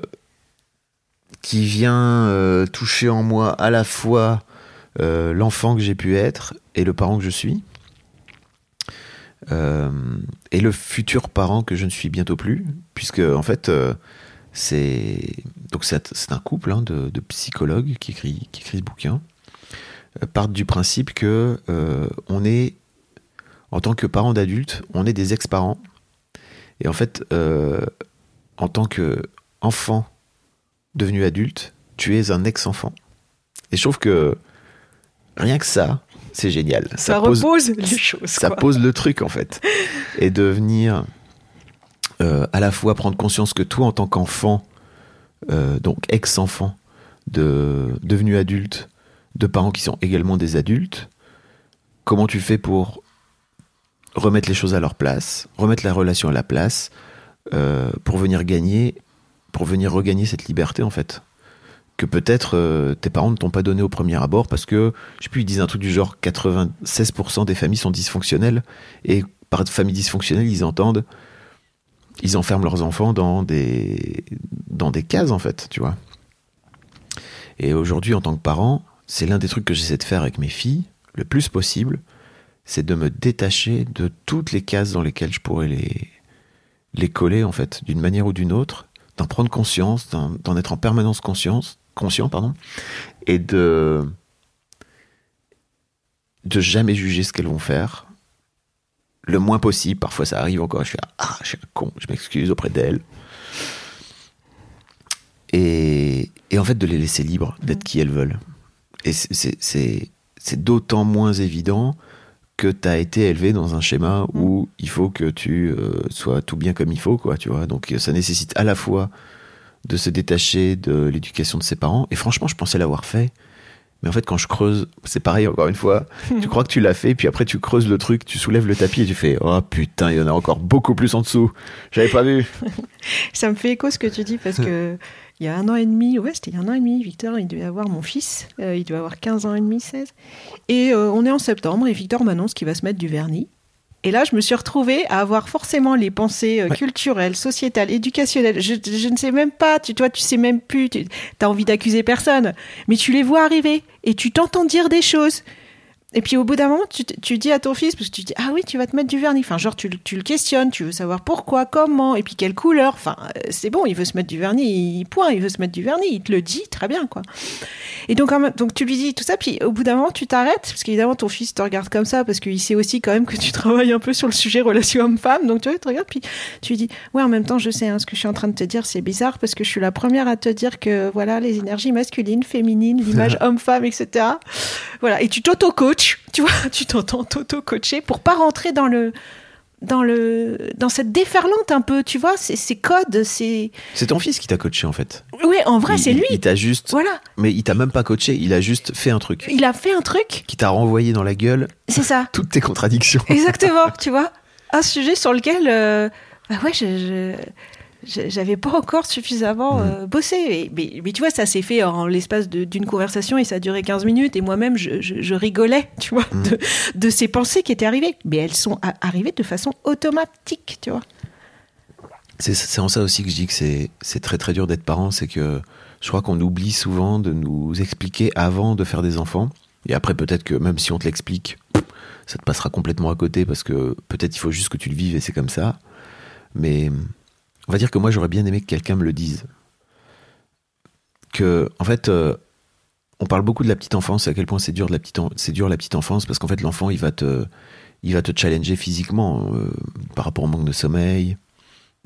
Speaker 1: qui vient euh, toucher en moi à la fois euh, l'enfant que j'ai pu être et le parent que je suis. Euh, et le futur parent que je ne suis bientôt plus, puisque en fait, euh, c'est donc c'est un couple hein, de, psychologues qui écrit qui écrit ce bouquin partent du principe que on est en tant que parents d'adultes, on est des ex-parents et en fait en tant que enfant devenu adulte, tu es un ex-enfant. Et je trouve que rien que ça, c'est génial.
Speaker 2: Ça,
Speaker 1: pose-
Speaker 2: repose les choses.
Speaker 1: ça
Speaker 2: quoi.
Speaker 1: pose le truc en fait. Et de venir euh, à la fois prendre conscience que toi en tant qu'enfant, euh, donc ex-enfant, de, devenu adulte, de parents qui sont également des adultes, comment tu fais pour remettre les choses à leur place, remettre la relation à la place, euh, pour venir gagner, pour venir regagner cette liberté en fait? Que peut-être euh, tes parents ne t'ont pas donné au premier abord parce que, je sais plus, ils disent un truc du genre 96% des familles sont dysfonctionnelles et par famille dysfonctionnelle, ils entendent, ils enferment leurs enfants dans des, dans des cases en fait, tu vois. Et aujourd'hui, en tant que parent, c'est l'un des trucs que j'essaie de faire avec mes filles, le plus possible, c'est de me détacher de toutes les cases dans lesquelles je pourrais les, les coller en fait, d'une manière ou d'une autre, d'en prendre conscience, d'en être en permanence conscience, conscient, pardon, et de de jamais juger ce qu'elles vont faire, le moins possible. Parfois, ça arrive encore. Je fais ah, je suis un con. Je m'excuse auprès d'elles. Et, et en fait, de les laisser libres d'être qui elles veulent. Et c'est- c'est c'est- c'est d'autant moins évident que tu as été élevé dans un schéma où il faut que tu euh, sois tout bien comme il faut, quoi, tu vois. Donc ça nécessite à la fois de se détacher de l'éducation de ses parents. Et franchement, je pensais l'avoir fait. Mais en fait, quand je creuse, c'est pareil encore une fois. [laughs] tu crois que tu l'as fait, puis après tu creuses le truc, tu soulèves le tapis et tu fais Oh putain, il y en a encore beaucoup plus en dessous. J'avais pas vu. [laughs]
Speaker 2: Ça me fait écho ce que tu dis parce que il y a un an et demi, ouais, c'était il y a un an et demi, Victor, il devait avoir mon fils, euh, il devait avoir 15 ans et demi, 16. Et euh, on est en septembre et Victor m'annonce qu'il va se mettre du vernis. Et là, je me suis retrouvée à avoir forcément les pensées euh,
Speaker 1: Ouais.
Speaker 2: culturelles, sociétales, éducationnelles. Je, je ne sais même pas, tu, toi, tu sais même plus, tu as envie d'accuser personne, mais tu les vois arriver et tu t'entends dire des choses. Et puis au bout d'un moment, tu, tu dis à ton fils, parce que tu dis, ah oui, tu vas te mettre du vernis. Enfin, genre, tu, le- tu le questionnes, tu veux savoir pourquoi, comment, et puis quelle couleur. Enfin, euh, c'est bon, il veut se mettre du vernis, il, point, il veut se mettre du vernis, il te le dit, très bien, quoi. Et donc, donc tu lui dis tout ça, puis au bout d'un moment, tu t'arrêtes, parce qu'évidemment, ton fils te regarde comme ça, parce qu'il sait aussi quand même que tu [laughs] travailles un peu sur le sujet relation homme-femme. Donc, tu vois, il te regarde, puis tu lui dis, ouais, en même temps, je sais, hein, ce que je suis en train de te dire, c'est bizarre, parce que je suis la première à te dire que, voilà, les énergies masculines, féminines, l'image [laughs] homme-femme, etc. Voilà, et tu t'auto-coaches, tu vois, tu t'entends t'auto-coacher pour pas rentrer dans le dans le dans cette déferlante un peu, tu vois, ces, ces codes, c'est
Speaker 1: C'est ton fils qui t'a coaché en fait.
Speaker 2: oui, en vrai, c'est lui.
Speaker 1: Il t'a juste.
Speaker 2: Voilà,
Speaker 1: Mais il t'a même pas coaché, il a juste fait un truc
Speaker 2: il a fait un truc,
Speaker 1: qui t'a renvoyé dans la gueule
Speaker 2: c'est ça. [laughs]
Speaker 1: toutes tes contradictions.
Speaker 2: Exactement, tu vois. Un sujet sur lequel, euh, bah ouais, je- j'avais pas encore suffisamment euh, bossé. Et- mais, mais tu vois, ça s'est fait en l'espace d'une conversation et ça a duré 15 minutes. Et moi-même, je, je- je rigolais, tu vois, de, de ces pensées qui étaient arrivées. Mais elles sont arrivées de façon automatique, tu vois.
Speaker 1: C'est en ça aussi que je dis que c'est c'est très très dur d'être parent, c'est que je crois qu'on oublie souvent de nous expliquer avant de faire des enfants. Et après peut-être que même si on te l'explique, ça te passera complètement à côté parce que peut-être il faut juste que tu le vives et c'est comme ça. Mais on va dire que moi j'aurais bien aimé que quelqu'un me le dise. Que en fait euh, on parle beaucoup de la petite enfance, à quel point c'est dur de la petite enfance parce qu'en fait l'enfant il va te te challenger physiquement euh, par rapport au manque de sommeil,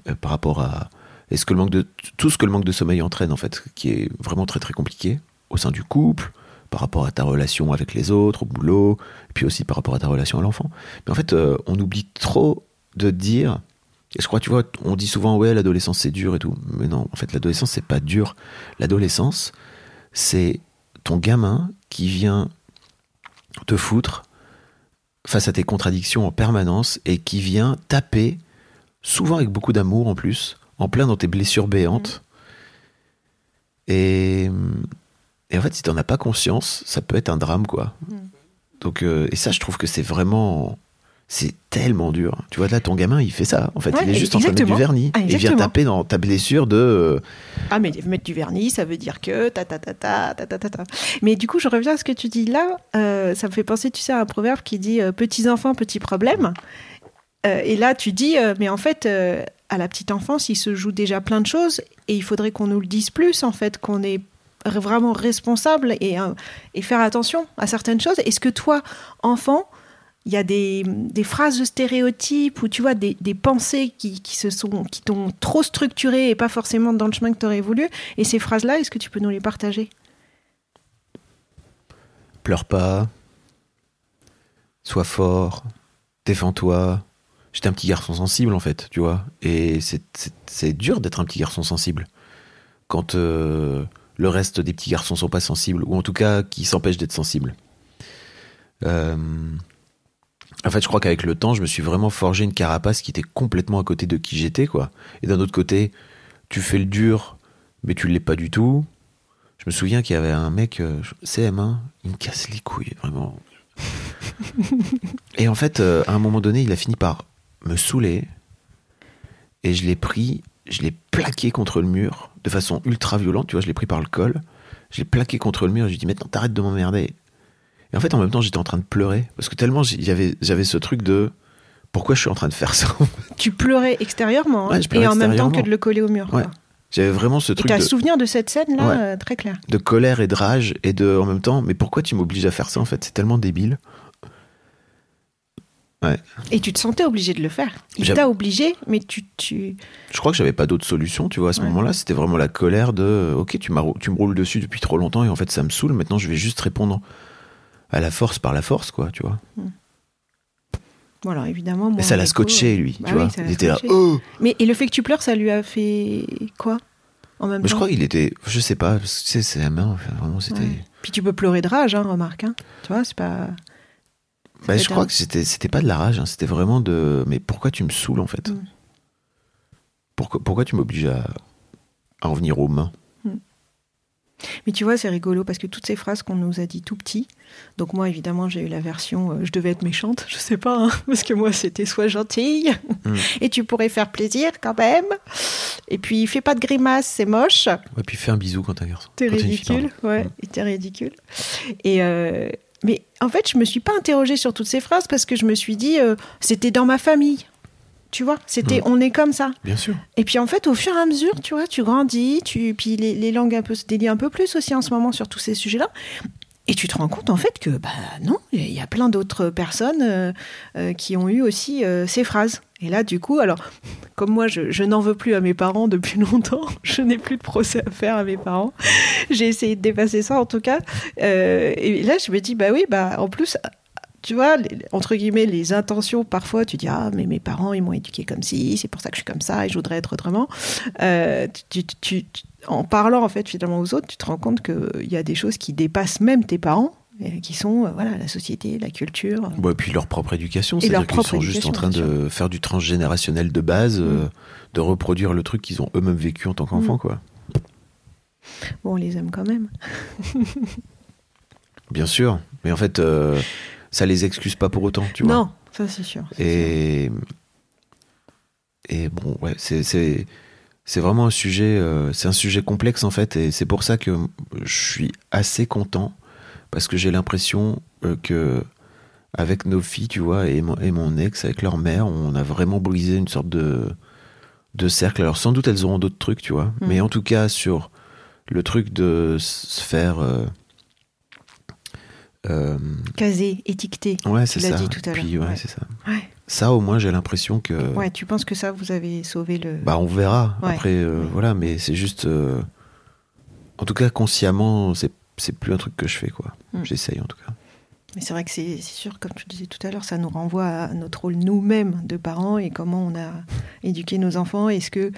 Speaker 1: euh, par rapport à est-ce que le manque de tout ce que le manque de sommeil entraîne en fait, qui est vraiment très très compliqué au sein du couple, par rapport à ta relation avec les autres, au boulot, puis aussi par rapport à ta relation à l'enfant. Mais en fait, on oublie trop de dire. Et je crois, tu vois, on dit souvent ouais, l'adolescence c'est dur et tout, mais non, en fait, l'adolescence c'est pas dur. L'adolescence, c'est ton gamin qui vient te foutre face à tes contradictions en permanence et qui vient taper, souvent avec beaucoup d'amour en plus, en plein dans tes blessures béantes. Et, et en fait, si t'en as pas conscience, ça peut être un drame, quoi.
Speaker 2: Mm.
Speaker 1: Donc, euh, et ça, je trouve que c'est vraiment c'est tellement dur. Tu vois, là, ton gamin, il fait ça. En fait, il est juste en train de mettre du vernis. Il vient taper dans ta blessure de. Euh,
Speaker 2: ah, mais mettre du vernis, ça veut dire que. Ta, ta, ta, ta, ta, ta, ta. Mais du coup, je reviens à ce que tu dis là. Euh, ça me fait penser, tu sais, à un proverbe qui dit euh, Petits enfants, petits problèmes. Et là, tu dis Mais en fait, à la petite enfance, il se joue déjà plein de choses. Et il faudrait qu'on nous le dise plus, en fait, qu'on est vraiment responsable et, et faire attention à certaines choses. Est-ce que toi, enfant, il y a des, des phrases de stéréotypes ou tu vois des, des pensées qui, qui se sont qui t'ont trop structuré et pas forcément dans le chemin que tu aurais voulu et ces phrases là est-ce que tu peux nous les partager?
Speaker 1: Pleure pas, sois fort, défends-toi. J'étais un petit garçon sensible en fait, tu vois. Et c'est- dur d'être un petit garçon sensible. Quand euh, le reste des petits garçons sont pas sensibles, ou en tout cas qui s'empêchent d'être sensibles. Euh, en fait, je crois qu'avec le temps, je me suis vraiment forgé une carapace qui était complètement à côté de qui j'étais, quoi. Et d'un autre côté, tu fais le dur, mais tu l'es pas du tout. Je me souviens qu'il y avait un mec, euh, CM1, il me casse les couilles, vraiment. [laughs] Et en fait, euh, à un moment donné, il a fini par me saouler. Et je l'ai pris, je l'ai plaqué contre le mur de façon ultra violente. Tu vois, je l'ai pris par le col. Je l'ai plaqué contre le mur et j'ai dit maintenant t'arrêtes de m'emmerder. Et en fait, en même temps, j'étais en train de pleurer parce que tellement j'avais j'avais ce truc de pourquoi je suis en train de faire ça.
Speaker 2: Tu pleurais extérieurement hein,
Speaker 1: Ouais, pleurais
Speaker 2: et en même temps que de le coller au mur.
Speaker 1: Ouais. J'avais vraiment ce
Speaker 2: Et
Speaker 1: truc de,
Speaker 2: un souvenir de cette scène là
Speaker 1: Ouais.
Speaker 2: euh, très clair.
Speaker 1: de colère et de rage et de en même temps mais pourquoi tu m'obliges à faire ça en fait? C'est tellement débile.
Speaker 2: Et tu te sentais obligé de le faire. Il t'a obligé, mais tu, tu...
Speaker 1: Je crois que j'avais pas d'autre solution, tu vois, à ce
Speaker 2: Ouais.
Speaker 1: moment-là. C'était vraiment la colère de OK, tu, tu me roules dessus depuis trop longtemps et en fait ça me saoule. Maintenant, je vais juste répondre à la force par la force, quoi, tu vois.
Speaker 2: Voilà, évidemment. moi,
Speaker 1: et ça l'a scotché, lui,
Speaker 2: bah
Speaker 1: tu
Speaker 2: oui,
Speaker 1: vois. Il était là, oh
Speaker 2: Mais et le fait que tu pleures, ça lui a fait quoi en même
Speaker 1: Mais je
Speaker 2: temps
Speaker 1: crois qu'il était, je sais pas, parce que, tu sais, c'est la main, enfin, vraiment, c'était.
Speaker 2: Ouais. Puis tu peux pleurer de rage, hein, remarque. hein. Tu vois, c'est pas.
Speaker 1: Bah, je crois
Speaker 2: un-
Speaker 1: que c'était, c'était pas de la rage, hein, c'était vraiment de. Mais pourquoi tu me saoules, en fait?
Speaker 2: Mm.
Speaker 1: pourquoi, pourquoi tu m'obliges à, à en venir aux mains?
Speaker 2: Mais tu vois, c'est rigolo parce que toutes ces phrases qu'on nous a dit tout petit. Donc moi, évidemment, j'ai eu la version, euh, je devais être méchante, je sais pas, hein, [laughs] parce que moi, c'était sois gentille
Speaker 1: Mm. [laughs]
Speaker 2: et tu pourrais faire plaisir quand même. Et puis fais pas de grimaces, c'est moche.
Speaker 1: Ouais, puis fais un bisou quand t'es un garçon.
Speaker 2: T'es
Speaker 1: fille,
Speaker 2: ridicule, ouais,
Speaker 1: Mm.
Speaker 2: et t'es ridicule. Et euh, mais en fait, je me suis pas interrogée sur toutes ces phrases parce que je me suis dit, euh, c'était dans ma famille. Tu vois, c'était,
Speaker 1: Mm.
Speaker 2: on est comme ça.
Speaker 1: Bien sûr.
Speaker 2: Et puis en fait, au fur et à mesure, tu vois, tu grandis, tu, puis les, les langues un peu se délient un peu plus aussi en ce moment sur tous ces sujets-là. Et tu te rends compte en fait que, bah non, il y a plein d'autres personnes euh, euh, qui ont eu aussi euh, ces phrases. Et là, du coup, alors, comme moi, je, je n'en veux plus à mes parents depuis [laughs] longtemps, je n'ai plus de procès à faire à mes parents. J'ai essayé de dépasser ça en tout cas. Et là, je me dis, bah oui, bah en plus, tu vois, les- entre guillemets, les intentions, parfois, tu dis, ah, mais mes parents, ils m'ont éduqué comme ci, c'est pour ça que je suis comme ça et je voudrais être autrement. Euh, tu, tu- tu- tu- en parlant, en fait, finalement aux autres, tu te rends compte qu'il y a des choses qui dépassent même tes parents, et qui sont, euh, voilà, la société, la culture.
Speaker 1: Bon, et puis leur propre éducation, c'est-à-dire qu'ils sont juste en train de faire du transgénérationnel de base, euh,
Speaker 2: Mm.
Speaker 1: de reproduire le truc qu'ils ont eux-mêmes vécu en tant qu'enfants,
Speaker 2: Mm.
Speaker 1: quoi.
Speaker 2: Bon, on les aime quand même.
Speaker 1: Bien sûr, mais en fait, euh, ça les excuse pas pour autant, tu vois.
Speaker 2: non, ça c'est sûr.
Speaker 1: Et bon, ouais, c'est c'est c'est vraiment un sujet, euh, c'est un sujet complexe en fait, et c'est pour ça que je suis assez content parce que j'ai l'impression euh, que avec nos filles, tu vois, et mon, et mon ex, avec leur mère, on a vraiment brisé une sorte de de cercle. Alors sans doute elles auront d'autres trucs, tu vois,
Speaker 2: Mhm.
Speaker 1: mais en tout cas sur le truc de se faire euh, euh,
Speaker 2: Casé, étiqueté.
Speaker 1: ouais, c'est ça.
Speaker 2: dit tout à
Speaker 1: Puis
Speaker 2: l'heure,
Speaker 1: ouais,
Speaker 2: ouais.
Speaker 1: c'est ça.
Speaker 2: Ouais.
Speaker 1: Ça, au moins, j'ai l'impression que.
Speaker 2: ouais, tu penses que ça, vous avez sauvé le.
Speaker 1: Bah, on verra. Après, euh, voilà, mais c'est juste. euh, En tout cas, consciemment, c'est c'est plus un truc que je fais, quoi.
Speaker 2: Mm.
Speaker 1: J'essaye, en tout cas.
Speaker 2: Mais c'est vrai que c'est c'est sûr, comme tu disais tout à l'heure, ça nous renvoie à notre rôle nous-mêmes de parents et comment on a éduqué nos enfants. Est-ce que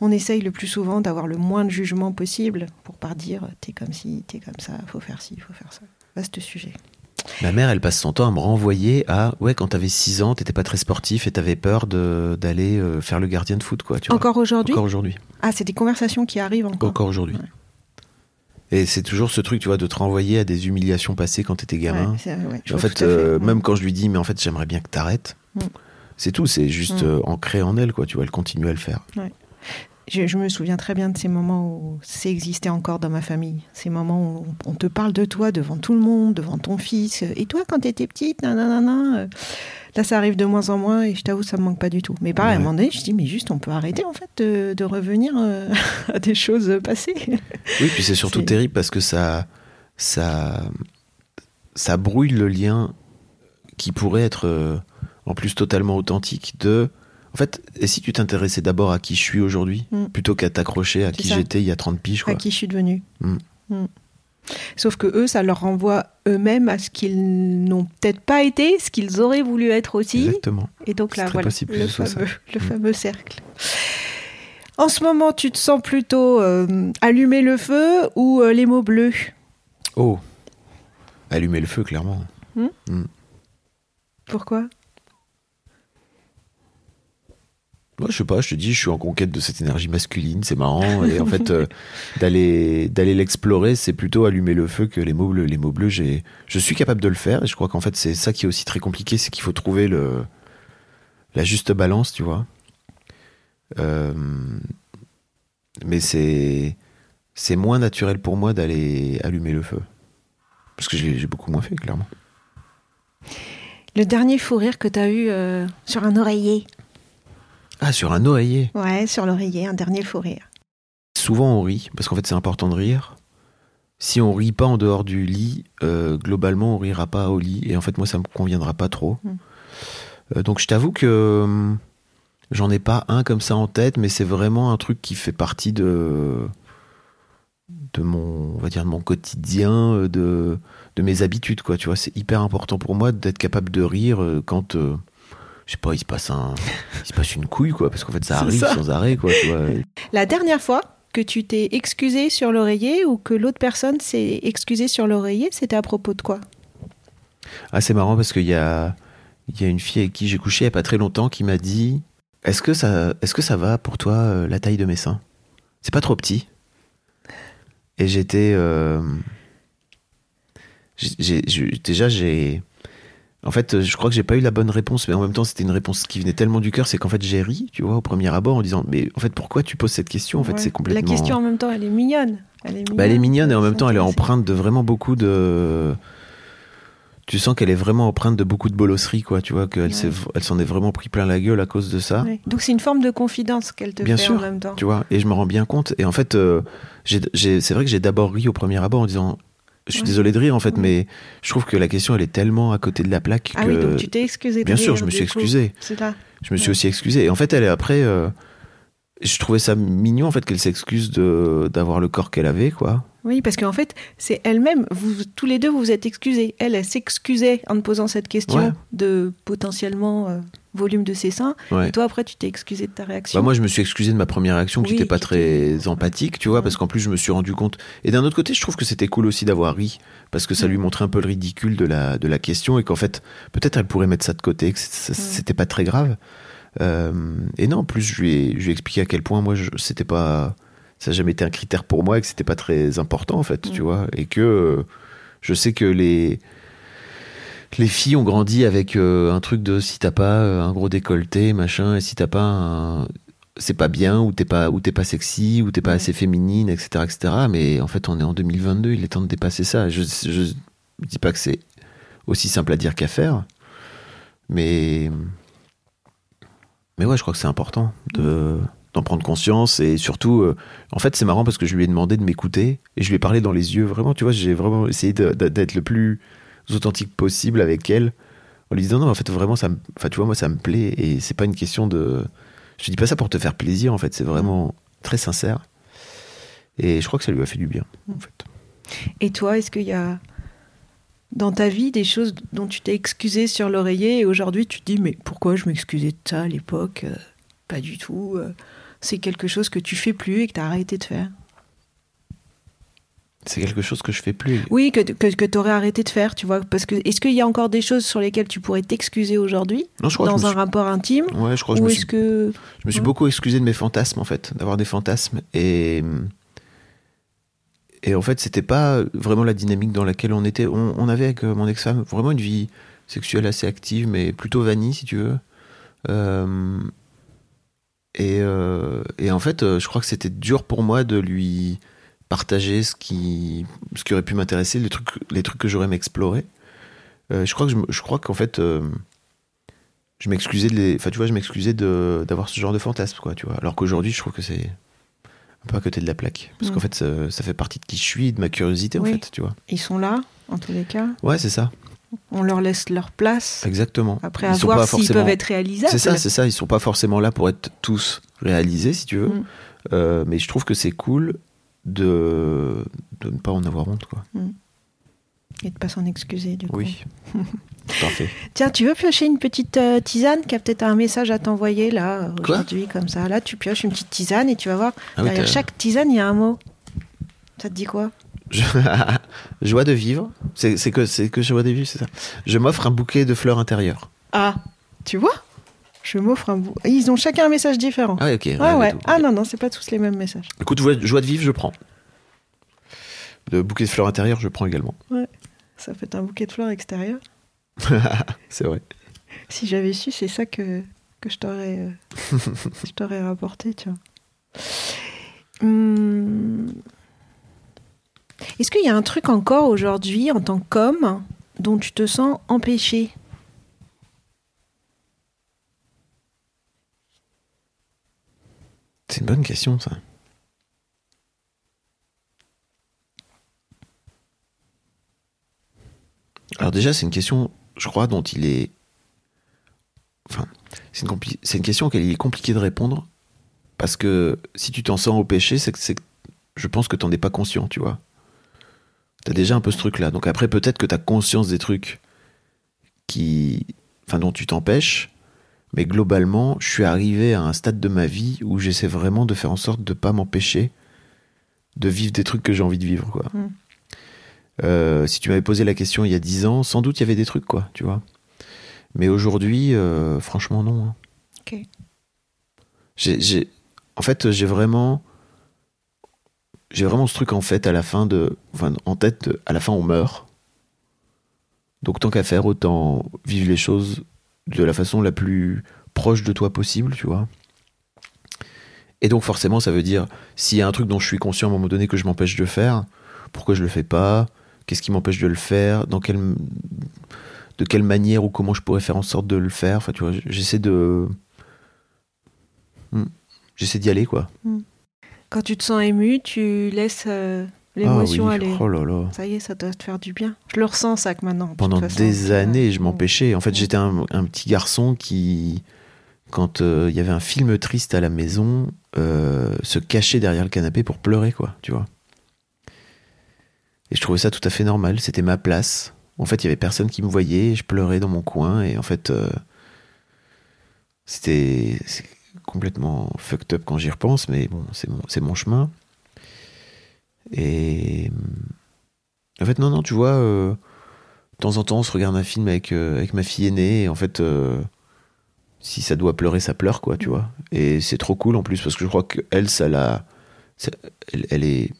Speaker 2: on essaye le plus souvent d'avoir le moins de jugement possible pour pas dire t'es comme ci, t'es comme ça, faut faire ci, faut faire ça? Vaste sujet.
Speaker 1: Ma mère, elle passe son temps à me renvoyer à. Ouais, quand t'avais 6 ans, t'étais pas très sportif et t'avais peur d'aller euh, faire le gardien de foot, quoi. Tu.
Speaker 2: Encore aujourd'hui
Speaker 1: Encore aujourd'hui.
Speaker 2: Ah, c'est des conversations qui arrivent encore.
Speaker 1: Encore aujourd'hui.
Speaker 2: Ouais.
Speaker 1: Et c'est toujours ce truc, tu vois, de te renvoyer à des humiliations passées quand t'étais gamin.
Speaker 2: Ouais, ouais,
Speaker 1: en fait, euh, même quand je lui dis, mais en fait, j'aimerais bien que t'arrêtes,
Speaker 2: Mm.
Speaker 1: c'est tout, c'est juste
Speaker 2: Mm.
Speaker 1: euh, ancré en elle, quoi. Tu vois, elle continue à le faire.
Speaker 2: Je, je me souviens très bien de ces moments où c'est existé encore dans ma famille. Ces moments où on te parle de toi devant tout le monde, devant ton fils. Et toi, quand t'étais petite, nanana, euh, Là, ça arrive de moins en moins et je t'avoue, ça me manque pas du tout. Mais pareil, à un
Speaker 1: Ouais.
Speaker 2: moment donné, je dis, mais juste, on peut arrêter en fait de, de revenir euh, [laughs] à des choses passées.
Speaker 1: Oui, puis c'est surtout terrible parce que ça, ça, ça brouille le lien qui pourrait être euh, en plus totalement authentique de. En fait, et si tu t'intéressais d'abord à qui je suis aujourd'hui,
Speaker 2: Mm.
Speaker 1: plutôt qu'à t'accrocher à qui j'étais il y a 30 piges, quoi.
Speaker 2: à qui je suis devenue.
Speaker 1: Mm.
Speaker 2: Mm. Sauf que eux, ça leur renvoie eux-mêmes à ce qu'ils n'ont peut-être pas été, ce qu'ils auraient voulu être aussi.
Speaker 1: Exactement.
Speaker 2: Et donc là, voilà, le fameux, le fameux cercle. En ce moment, tu te sens plutôt euh, allumer le feu ou euh, les mots bleus?
Speaker 1: Oh Allumer le feu, clairement.
Speaker 2: Pourquoi?
Speaker 1: Moi, je sais pas, je te dis, je suis en conquête de cette énergie masculine, c'est marrant. Et en fait, euh, [laughs] d'aller d'aller l'explorer, c'est plutôt allumer le feu que les mots bleus. Les mots bleus, j'ai, je suis capable de le faire. Et je crois qu'en fait, c'est ça qui est aussi très compliqué, c'est qu'il faut trouver le la juste balance, tu vois. Euh, mais c'est c'est moins naturel pour moi d'aller allumer le feu, parce que j'ai j'ai beaucoup moins fait, clairement.
Speaker 2: Le dernier fou rire que tu as eu euh, sur un oreiller.
Speaker 1: Ah, sur un oreiller.
Speaker 2: Ouais, sur l'oreiller, un dernier fou rire.
Speaker 1: Souvent on rit, parce qu'en fait c'est important de rire. Si on rit pas en dehors du lit, euh, globalement on rira pas au lit. Et en fait moi ça me conviendra pas trop.
Speaker 2: Mm.
Speaker 1: Euh, donc je t'avoue que hum, j'en ai pas un comme ça en tête, mais c'est vraiment un truc qui fait partie de de mon on va dire de mon quotidien, euh, de de mes habitudes quoi. Tu vois, c'est hyper important pour moi d'être capable de rire quand je sais pas, il se passe un, il se passe une couille quoi, parce qu'en fait ça [laughs] arrive
Speaker 2: ça.
Speaker 1: sans arrêt quoi. Tu vois.
Speaker 2: La dernière fois que tu t'es excusé sur l'oreiller ou que l'autre personne s'est excusée sur l'oreiller, c'était à propos de quoi?
Speaker 1: Ah, c'est marrant parce qu'il y a, il y a une fille avec qui j'ai couché il n'y a pas très longtemps qui m'a dit Est-ce que, ça, est-ce que ça va pour toi euh, la taille de mes seins? C'est pas trop petit Et j'étais. euh, déjà, j'ai. En fait, je crois que j'ai pas eu la bonne réponse, mais en même temps, c'était une réponse qui venait tellement du cœur, c'est qu'en fait, j'ai ri, tu vois, au premier abord, en disant Mais en fait, pourquoi tu poses cette question? En fait,
Speaker 2: Ouais.
Speaker 1: c'est complètement.
Speaker 2: La question en même temps, elle est mignonne. Elle est mignonne,
Speaker 1: Bah, elle est mignonne et en même temps elle est empreinte de vraiment beaucoup de. Tu sens qu'elle est vraiment empreinte de beaucoup de bolosserie, quoi. Tu vois qu'elle
Speaker 2: Ouais.
Speaker 1: s'en est vraiment pris plein la gueule à cause de ça.
Speaker 2: Ouais. Donc c'est une forme de confidence qu'elle te
Speaker 1: Bien
Speaker 2: fait
Speaker 1: sûr,
Speaker 2: en même temps.
Speaker 1: Tu vois, et je me rends bien compte. Et en fait, euh, c'est vrai que j'ai d'abord ri au premier abord en disant. Je suis
Speaker 2: Ouais.
Speaker 1: désolé de rire en fait,
Speaker 2: Ouais.
Speaker 1: mais je trouve que la question elle est tellement à côté de la plaque
Speaker 2: Ah
Speaker 1: que
Speaker 2: oui, donc tu t'es excusé. de
Speaker 1: bien sûr je me suis excusé.
Speaker 2: C'est là.
Speaker 1: Je me suis
Speaker 2: Ouais.
Speaker 1: aussi excusé. Et en fait, elle est après. euh, je trouvais ça mignon en fait qu'elle s'excuse de d'avoir le corps qu'elle avait, quoi.
Speaker 2: Oui, parce qu'en fait, c'est elle-même, vous, tous les deux, vous vous êtes excusés. Elle, elle s'excusait en posant cette question de potentiellement euh, volume de ses seins.
Speaker 1: Ouais.
Speaker 2: Et toi, après, tu t'es excusé de ta réaction.
Speaker 1: Bah moi, je me suis excusé de ma première réaction qui
Speaker 2: Oui,
Speaker 1: n'était pas très empathique, tu vois,
Speaker 2: Ouais.
Speaker 1: parce qu'en plus, je me suis rendu compte. Et d'un autre côté, je trouve que c'était cool aussi d'avoir ri, parce que ça lui montrait un peu le ridicule de la, de la question et qu'en fait, peut-être elle pourrait mettre ça de côté, que c'était pas très grave. Euh, et non, en plus, je lui ai, je lui ai expliqué à quel point moi, c'était pas. Ça n'a jamais été un critère pour moi et que c'était pas très important, en fait, tu vois. Et que euh, je sais que les. Les filles ont grandi avec euh, un truc de si t'as pas euh, un gros décolleté, machin, et si t'as pas un, c'est pas bien ou t'es pas ou t'es pas sexy ou t'es pas assez féminine etc etc mais en fait on est en 2022 il est temps de dépasser ça. Je je dis pas que c'est aussi simple à dire qu'à faire mais mais ouais je crois que c'est important de d'en prendre conscience et surtout euh, en fait c'est marrant parce que je lui ai demandé de m'écouter et je lui ai parlé dans les yeux. Vraiment tu vois j'ai vraiment essayé d'être le plus authentique possible avec elle en lui disant non en fait vraiment ça me enfin tu vois moi ça me plaît et c'est pas une question de je dis pas ça pour te faire plaisir en fait c'est vraiment très sincère et je crois que ça lui a fait du bien en fait
Speaker 2: Et toi, est-ce qu'il y a dans ta vie des choses dont tu t'es excusé sur l'oreiller et aujourd'hui tu te dis mais pourquoi je m'excusais de ça à l'époque? Euh, Pas du tout. euh, C'est quelque chose que tu fais plus et que tu as arrêté de faire?
Speaker 1: C'est quelque chose que je fais plus
Speaker 2: Oui, que, que, que tu aurais arrêté de faire, tu vois. Parce que est-ce qu'il y a encore des choses sur lesquelles tu pourrais t'excuser aujourd'hui dans un
Speaker 1: suis-
Speaker 2: rapport intime
Speaker 1: ouais je crois que je me suis
Speaker 2: que.
Speaker 1: Je me suis
Speaker 2: Ouais.
Speaker 1: beaucoup excusé de mes fantasmes, en fait, d'avoir des fantasmes. Et, et en fait, c'était pas vraiment la dynamique dans laquelle on était. On, on avait avec euh, mon ex-femme vraiment une vie sexuelle assez active, mais plutôt vanille, si tu veux. Euh, et, euh, et en fait, je crois que c'était dur pour moi de lui partager ce qui, ce qui aurait pu m'intéresser, les trucs, les trucs que j'aurais aimé explorer. Euh, je crois que je, crois qu'en fait, euh, je m'excusais de les, enfin tu vois, je m'excusais de d'avoir ce genre de fantasme, quoi, tu vois. Alors qu'aujourd'hui, je trouve que c'est un peu à côté de la plaque, parce
Speaker 2: Mm.
Speaker 1: qu'en fait, ça, ça fait partie de qui je suis, de ma curiosité, en fait, tu vois.
Speaker 2: Ils sont là, en tous les cas.
Speaker 1: Ouais, c'est ça,
Speaker 2: On leur laisse leur place.
Speaker 1: exactement.
Speaker 2: Après,
Speaker 1: Ils
Speaker 2: à voir s'ils
Speaker 1: forcément-
Speaker 2: peuvent être réalisables.
Speaker 1: C'est ça, c'est ça. Ils sont pas forcément là pour être tous réalisés, si tu veux.
Speaker 2: Mm.
Speaker 1: Euh, mais je trouve que c'est cool de de ne pas en avoir honte, quoi.
Speaker 2: Et de pas s'en excuser, du coup.
Speaker 1: Oui. [laughs] Parfait.
Speaker 2: Tiens, tu veux piocher une petite euh, tisane qui a peut-être un message à t'envoyer là euh, aujourd'hui comme ça? Là, tu pioches une petite tisane et tu vas voir
Speaker 1: Ah oui,
Speaker 2: derrière chaque tisane il y a un mot. Ça te dit quoi? [laughs]
Speaker 1: Joie de vivre. C'est que c'est que joie de vivre, c'est ça. Je m'offre un bouquet de fleurs intérieures.
Speaker 2: Ah, tu vois? Je m'offre un bout. Ils ont chacun un message différent.
Speaker 1: Ah ouais, ok.
Speaker 2: ouais,
Speaker 1: du
Speaker 2: ouais. Ah non, non, c'est pas tous les mêmes messages.
Speaker 1: Écoute, joie, de vivre, je prends. De bouquet de fleurs intérieures, je prends également.
Speaker 2: Ça fait un bouquet de fleurs extérieur. [laughs]
Speaker 1: c'est vrai.
Speaker 2: Si j'avais su, c'est ça que, que je t'aurais euh, [laughs] je t'aurais rapporté, tu vois. Hum. Est-ce qu'il y a un truc encore aujourd'hui en tant qu'homme dont tu te sens empêché?
Speaker 1: C'est une bonne question, ça. Alors déjà, c'est une question, je crois, dont il est... Enfin, c'est une, question il est compliqué de répondre, parce que si tu t'en sens au péché, c'est que. Je pense que t'en es pas conscient, tu vois. T'as déjà un peu ce truc-là. Donc après, peut-être que t'as conscience des trucs qui... Enfin, dont tu t'empêches, mais globalement, je suis arrivé à un stade de ma vie où j'essaie vraiment de faire en sorte de pas m'empêcher de vivre des trucs que j'ai envie de vivre, quoi.
Speaker 2: Mm.
Speaker 1: Euh, si tu m'avais posé la question il y a 10 ans, sans doute il y avait des trucs, quoi, tu vois. Mais aujourd'hui, euh, franchement, non. hein.
Speaker 2: Ok.
Speaker 1: En fait, j'ai vraiment, j'ai vraiment ce truc en fait à la fin de, enfin, en tête, de- à la fin on meurt. Donc tant qu'à faire, autant vivre les choses de la façon la plus proche de toi possible, tu vois. Et donc forcément, ça veut dire s'il y a un truc dont je suis conscient à un moment donné que je m'empêche de faire, pourquoi je le fais pas? Qu'est-ce qui m'empêche de le faire? Dans quelle de quelle manière ou comment je pourrais faire en sorte de le faire? Enfin, tu vois, j'essaie de Hmm. j'essaie d'y aller quoi.
Speaker 2: Quand tu te sens ému, tu laisses euh, l'émotion
Speaker 1: Ah oui.
Speaker 2: aller.
Speaker 1: Oh là là.
Speaker 2: Ça y est, ça doit te faire du bien. Je le ressens ça que maintenant. de
Speaker 1: Pendant
Speaker 2: façon.
Speaker 1: des années, je m'empêchais. En fait,
Speaker 2: Mm.
Speaker 1: j'étais un, un petit garçon qui, quand euh, il y avait un film triste à la maison, euh, se cachait derrière le canapé pour pleurer, quoi, tu vois. Et je trouvais ça tout à fait normal. C'était ma place. En fait, il y avait personne qui me voyait. Je pleurais dans mon coin. Et en fait, euh, c'était complètement fucked up quand j'y repense. Mais bon, c'est mon, c'est mon chemin. Et en fait, non, non, tu vois, euh, de temps en temps, on se regarde un film avec, euh, ma fille aînée, et en fait, euh, si ça doit pleurer, ça pleure, quoi, tu vois. Et c'est trop cool en plus, parce que je crois qu'elle, ça la. elle, elle est.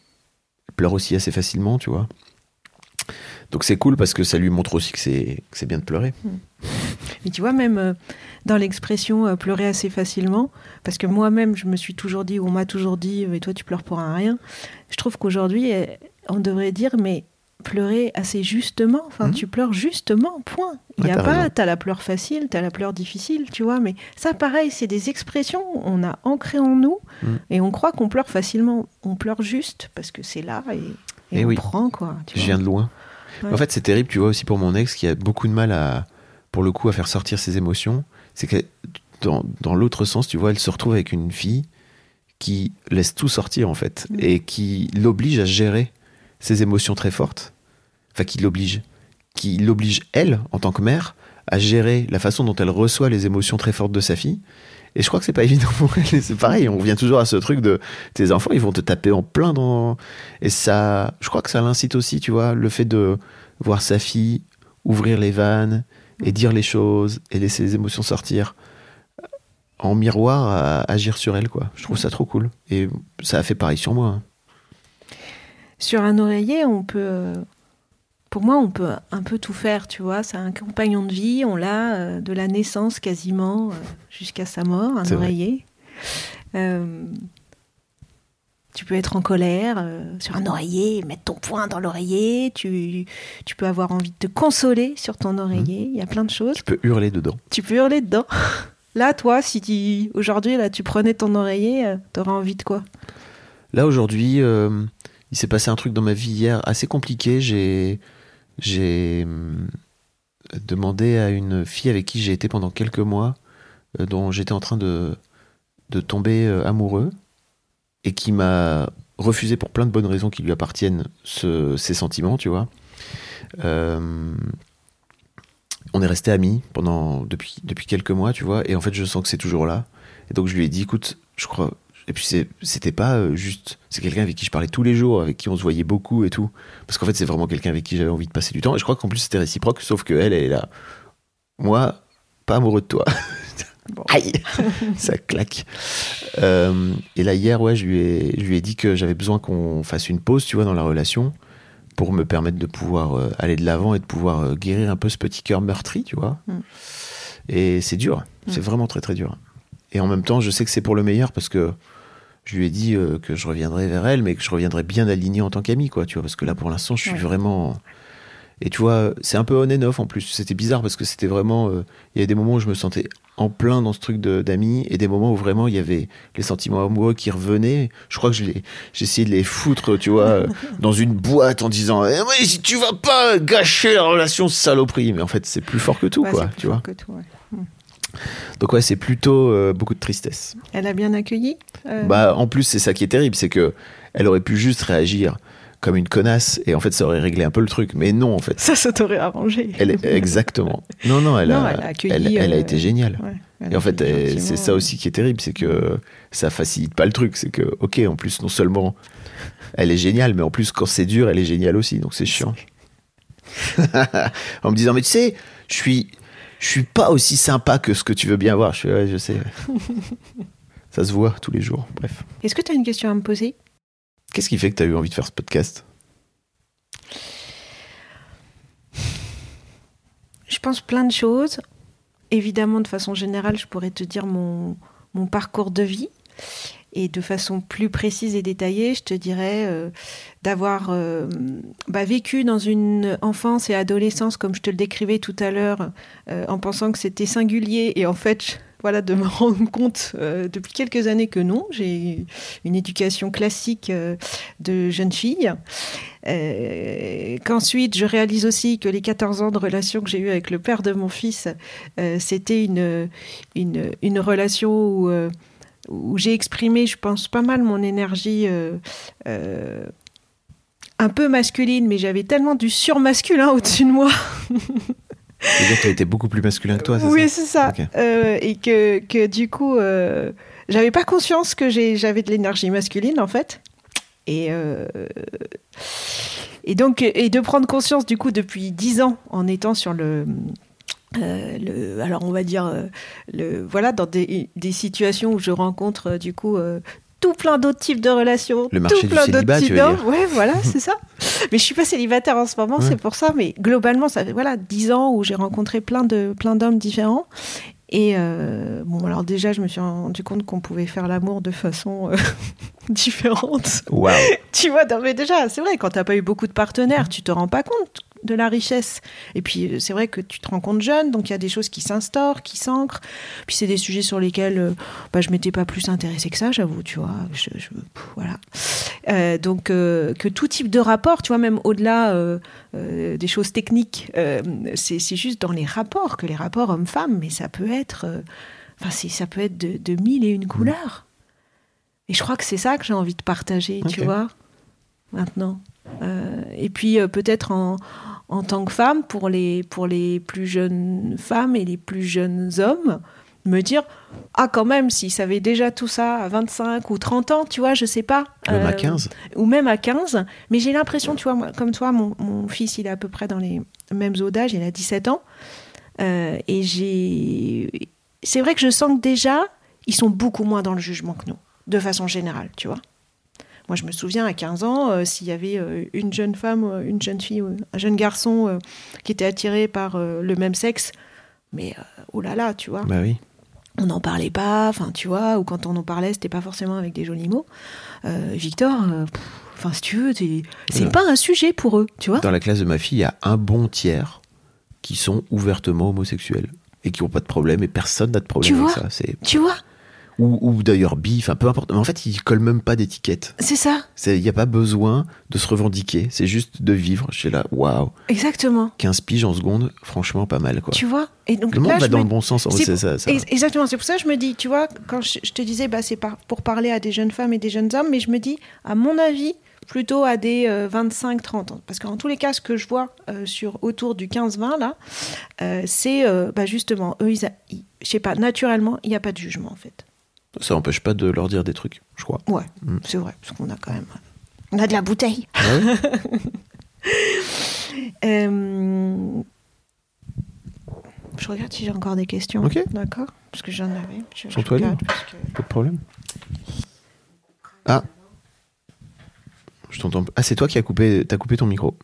Speaker 1: pleure aussi assez facilement, tu vois. Donc c'est cool parce que ça lui montre aussi que c'est que c'est bien de pleurer.
Speaker 2: Mais tu vois, même euh, dans l'expression euh, pleurer assez facilement, parce que moi-même, je me suis toujours dit, ou on m'a toujours dit, euh, et toi, tu pleures pour un rien. Je trouve qu'aujourd'hui, euh, on devrait dire, mais pleurer assez justement. Enfin,
Speaker 1: Mhm.
Speaker 2: tu pleures justement, point. Il
Speaker 1: Ouais,
Speaker 2: y a pas, t'as la pleure facile, t'as la pleure difficile, tu vois. Mais ça, pareil, c'est des expressions on a ancrées en nous,
Speaker 1: Mhm.
Speaker 2: et on croit qu'on pleure facilement. On pleure juste parce que c'est là et, et
Speaker 1: Eh
Speaker 2: on
Speaker 1: oui.
Speaker 2: prend quoi. tu
Speaker 1: Je
Speaker 2: vois.
Speaker 1: viens de loin.
Speaker 2: Ouais.
Speaker 1: En fait, c'est terrible, tu vois, aussi pour mon ex qui a beaucoup de mal à, pour le coup, à faire sortir ses émotions. C'est que dans, dans l'autre sens, tu vois, elle se retrouve avec une fille qui laisse tout sortir, en fait,
Speaker 2: Mm.
Speaker 1: et qui l'oblige à gérer ses émotions très fortes. Enfin, qui l'oblige. Qui l'oblige, elle, en tant que mère, à gérer la façon dont elle reçoit les émotions très fortes de sa fille. Et je crois que c'est pas [laughs] évident pour elle. C'est pareil, on revient toujours à ce truc de tes enfants, ils vont te taper en plein dans. Et ça, je crois que ça l'incite aussi, tu vois, le fait de voir sa fille ouvrir les vannes et dire les choses et laisser les émotions sortir en miroir à agir sur elle, quoi. Je trouve ça trop cool. Et ça a fait pareil sur moi. hein.
Speaker 2: Sur un oreiller, on peut. Pour moi, on peut un peu tout faire, tu vois. C'est un compagnon de vie, on l'a euh, de la naissance quasiment euh, jusqu'à sa mort, un oreiller. Euh, Tu peux être en colère euh, sur un oreiller, mettre ton poing dans l'oreiller. Tu, tu peux avoir envie de te consoler sur ton oreiller. Il y a plein de choses.
Speaker 1: Tu peux hurler dedans.
Speaker 2: Tu peux hurler dedans. [laughs] Là, toi, si tu, aujourd'hui, là, tu prenais ton oreiller, euh, t'aurais envie de quoi?
Speaker 1: Là, aujourd'hui, euh, il s'est passé un truc dans ma vie hier assez compliqué. J'ai, j'ai hum, demandé à une fille avec qui j'ai été pendant quelques mois, euh, dont j'étais en train de, de tomber euh, amoureux, et qui m'a refusé pour plein de bonnes raisons qui lui appartiennent ce- sentiments, tu vois. Euh, on est resté amis pendant depuis depuis quelques mois, tu vois, et en fait je sens que c'est toujours là. Et donc je lui ai dit, écoute, je crois. Et puis c'était pas euh, juste, c'est quelqu'un avec qui je parlais tous les jours, avec qui on se voyait beaucoup et tout. Parce qu'en fait c'est vraiment quelqu'un avec qui j'avais envie de passer du temps. Et je crois qu'en plus c'était réciproque, sauf que elle, elle est là. Moi, pas amoureux de toi. [laughs]
Speaker 2: Bon.
Speaker 1: Aïe, [laughs] ça claque. Euh, et là hier, ouais, je lui ai, je lui ai dit que j'avais besoin qu'on fasse une pause, tu vois, dans la relation, pour me permettre de pouvoir euh, aller de l'avant et de pouvoir euh, guérir un peu ce petit cœur meurtri, tu vois.
Speaker 2: Mm.
Speaker 1: Et c'est dur, c'est vraiment très très dur. Et en même temps, je sais que c'est pour le meilleur parce que je lui ai dit que je reviendrai vers elle, mais que je reviendrai bien aligné en tant qu'ami, quoi, tu vois, parce que là pour l'instant, je suis
Speaker 2: Ouais.
Speaker 1: vraiment. Et tu vois, c'est un peu on and off en plus. C'était bizarre parce que c'était vraiment. euh, Il y a des moments où je me sentais en plein dans ce truc d'amis et des moments où vraiment il y avait les sentiments amoureux qui revenaient. Je crois que j'ai essayé de les foutre, tu vois, euh, [laughs] dans une boîte en disant eh, mais si tu vas pas gâcher la relation, saloperie. Mais en fait, c'est plus fort que tout,
Speaker 2: Ouais,
Speaker 1: quoi, tu
Speaker 2: fort
Speaker 1: vois.
Speaker 2: que tout, ouais.
Speaker 1: Donc, ouais, c'est plutôt euh, beaucoup de tristesse.
Speaker 2: Elle a bien accueilli euh,
Speaker 1: Bah, en plus, c'est ça qui est terrible, c'est que elle aurait pu juste réagir comme une connasse et en fait, ça aurait réglé un peu le truc. Mais non, en fait.
Speaker 2: Ça, ça t'aurait arrangé.
Speaker 1: Elle est- exactement. Non, non, elle,
Speaker 2: Non,
Speaker 1: a,
Speaker 2: elle a accueilli,
Speaker 1: elle- elle a
Speaker 2: euh,
Speaker 1: été géniale.
Speaker 2: Ouais,
Speaker 1: Et en fait, c'est ça aussi qui est terrible, c'est que ça facilite pas le truc. C'est que, ok, en plus, non seulement elle est géniale, mais en plus, quand c'est dur, elle est géniale aussi. Donc c'est chiant. [laughs] en me disant, mais tu sais, je suis, je suis pas aussi sympa que ce que tu veux bien voir. Je fais, ouais, je sais. [laughs] ça se voit tous les jours. Bref.
Speaker 2: Est-ce que tu as une question à me poser?
Speaker 1: Qu'est-ce qui fait que tu as eu envie de faire ce podcast?
Speaker 2: Je pense plein de choses. Évidemment, de façon générale, je pourrais te dire mon, parcours de vie. Et de façon plus précise et détaillée, je te dirais euh, d'avoir euh, bah, vécu dans une enfance et adolescence, comme je te le décrivais tout à l'heure, euh, en pensant que c'était singulier. Et en fait, voilà, de me [laughs] rendre compte euh, depuis quelques années que non. J'ai une éducation classique euh, de jeune fille. Euh, Qu'ensuite, je réalise aussi que les 14 ans de relation que j'ai eu avec le père de mon fils, c'était une, une, relation où, où j'ai exprimé, je pense, pas mal mon énergie. un peu masculine, mais j'avais tellement du surmasculin au-dessus de moi. [laughs]
Speaker 1: C'est-à-dire que tu as été beaucoup plus masculin que toi, c'est
Speaker 2: oui,
Speaker 1: ça
Speaker 2: c'est ça. Euh, et que, que du coup, euh, j'avais pas conscience que j'avais de l'énergie masculine, en fait. Et, euh, et donc, et de prendre conscience, du coup, depuis dix ans, en étant sur le. euh, le, alors on va dire le voilà dans des, des situations où je rencontre du coup tout plein d'autres types de relations
Speaker 1: Le marché
Speaker 2: tout plein d'autres types d'hommes. ouais voilà c'est ça [laughs] mais je suis pas célibataire en ce moment
Speaker 1: Ouais.
Speaker 2: c'est pour ça mais globalement ça fait voilà dix ans où j'ai rencontré plein de plein d'hommes différents et euh, bon alors déjà je me suis rendu compte qu'on pouvait faire l'amour de façon euh, [laughs] différente
Speaker 1: Waouh.
Speaker 2: tu vois, non, mais déjà, c'est vrai, quand t'as pas eu beaucoup de partenaires, tu te rends pas compte de la richesse. Et puis, euh, c'est vrai que tu te rends compte jeune, donc il y a des choses qui s'instaurent, qui s'ancrent. Puis, c'est des sujets sur lesquels euh, bah, je m'étais pas plus intéressée que ça, j'avoue, tu vois. Je, je- pff, voilà. Euh, donc, euh, que tout type de rapport, tu vois, même au-delà des choses techniques, c'est c'est juste dans les rapports, que les rapports hommes-femmes, mais ça peut être. Enfin, ça peut être de, de mille et une couleurs. Et je crois que c'est ça que j'ai envie de partager, tu vois, maintenant. Et puis peut-être en, en tant que femme, pour les, pour les plus jeunes femmes et les plus jeunes hommes, me dire Ah, quand même, s'ils savaient déjà tout ça à 25 ou 30 ans, tu vois, je sais pas.
Speaker 1: Même à
Speaker 2: Euh,
Speaker 1: 15.
Speaker 2: ou même à 15. Mais j'ai l'impression, tu vois, moi, comme toi, mon, mon fils, il est à peu près dans les mêmes d'âge, il a 17 ans. Euh, et j'ai. C'est vrai que je sens que déjà, ils sont beaucoup moins dans le jugement que nous, de façon générale, tu vois. Moi, je me souviens à 15 ans, euh, s'il y avait euh, une jeune femme, euh, une jeune fille, un jeune garçon qui était attiré par le même sexe, mais oh là là, tu vois.
Speaker 1: Bah oui.
Speaker 2: on n'en parlait pas, enfin tu vois, ou quand on en parlait, c'était pas forcément avec des jolis mots. Victor, enfin si tu veux, c'est
Speaker 1: Ouais.
Speaker 2: pas un sujet pour eux, tu vois.
Speaker 1: Dans la classe de ma fille, il y a un bon tiers qui sont ouvertement homosexuels et qui n'ont pas de problème et personne n'a de problème
Speaker 2: Tu
Speaker 1: avec
Speaker 2: vois
Speaker 1: ça.
Speaker 2: Tu vois,
Speaker 1: ou, ou d'ailleurs bi, enfin peu importe. Mais en fait, ils collent même pas d'étiquette.
Speaker 2: c'est ça,
Speaker 1: Il n'y a pas besoin de se revendiquer. C'est juste de vivre. Je suis là, waouh,
Speaker 2: exactement.
Speaker 1: 15 piges en seconde, franchement pas mal quoi.
Speaker 2: Tu vois? Et donc
Speaker 1: Le monde
Speaker 2: là,
Speaker 1: va dans
Speaker 2: me-
Speaker 1: le bon sens.
Speaker 2: c'est
Speaker 1: ça, ça.
Speaker 2: Ex- Exactement, c'est pour ça que je me dis, tu vois, quand je, je te disais, bah, c'est par- pour parler à des jeunes femmes et des jeunes hommes, mais je me dis, à mon avis, plutôt à des 25-30 ans. Parce qu'en tous les cas, ce que je vois euh, sur autour du 15-20, là, euh, c'est euh, bah, justement, eux, ils, a- ils- je sais pas, naturellement, il n'y a pas de jugement, en fait.
Speaker 1: Ça n'empêche pas de leur dire des trucs, je crois.
Speaker 2: Ouais,
Speaker 1: Mm.
Speaker 2: c'est vrai, parce qu'on a quand même. On a de la bouteille. [laughs] Euh, Je regarde si j'ai encore des questions.
Speaker 1: Ok.
Speaker 2: D'accord? Parce que j'en avais. Je, je
Speaker 1: Sens-toi
Speaker 2: regarde
Speaker 1: libre.
Speaker 2: parce que-
Speaker 1: Pas de problème. Ah. Je t'entends. Ah, c'est toi qui as coupé, t'as coupé ton micro.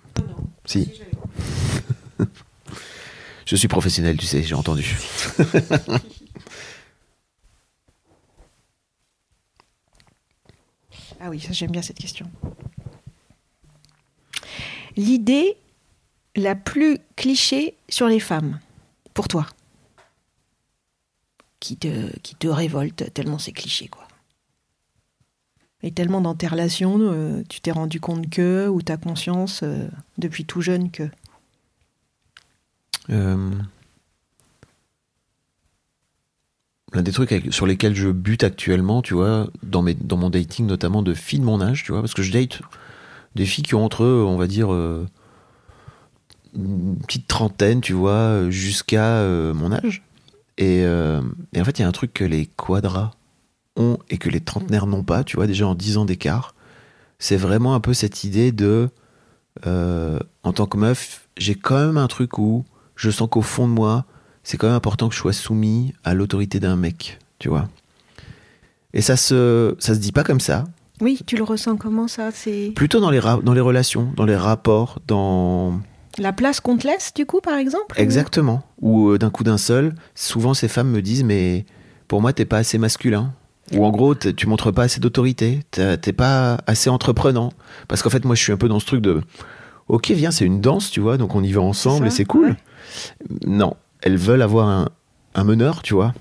Speaker 1: Si. [laughs] Je suis professionnel, tu sais, j'ai entendu. [laughs]
Speaker 2: Ah oui, ça j'aime bien cette question. L'idée la plus cliché sur les femmes, pour toi, qui te, qui te révolte tellement c'est cliché, quoi. Et tellement dans tes relations, euh, tu t'es rendu compte que, ou ta conscience euh, depuis tout jeune que?
Speaker 1: Euh, L'un des trucs sur lesquels je bute actuellement, tu vois, dans, mon dating, notamment de filles de mon âge, tu vois, parce que je date des filles qui ont entre eux, on va dire, euh, une petite trentaine, tu vois, jusqu'à euh, mon âge. Et, euh, et en fait, il y a un truc que les quadras ont et que les trentenaires n'ont pas, tu vois, déjà en 10 ans d'écart. C'est vraiment un peu cette idée de, en tant que meuf, j'ai quand même un truc où je sens qu'au fond de moi, c'est quand même important que je sois soumis à l'autorité d'un mec, tu vois. Et ça se, ça se dit pas comme ça.
Speaker 2: Oui, tu le ressens comment ça C'est
Speaker 1: Plutôt dans les, dans les relations, dans les rapports, dans.
Speaker 2: la place qu'on te laisse, du coup, par exemple
Speaker 1: Exactement. Ou euh, d'un coup d'un seul, souvent ces femmes me disent Mais pour moi, t'es pas assez masculin. Ou en gros, tu montres pas assez d'autorité. T'es t'es pas assez entreprenant. Parce qu'en fait, moi, je suis un peu dans ce truc de Ok, viens, c'est une danse, tu vois, donc on y va ensemble
Speaker 2: ça,
Speaker 1: et c'est cool.
Speaker 2: ouais.
Speaker 1: Non, elles veulent avoir un, meneur, tu vois.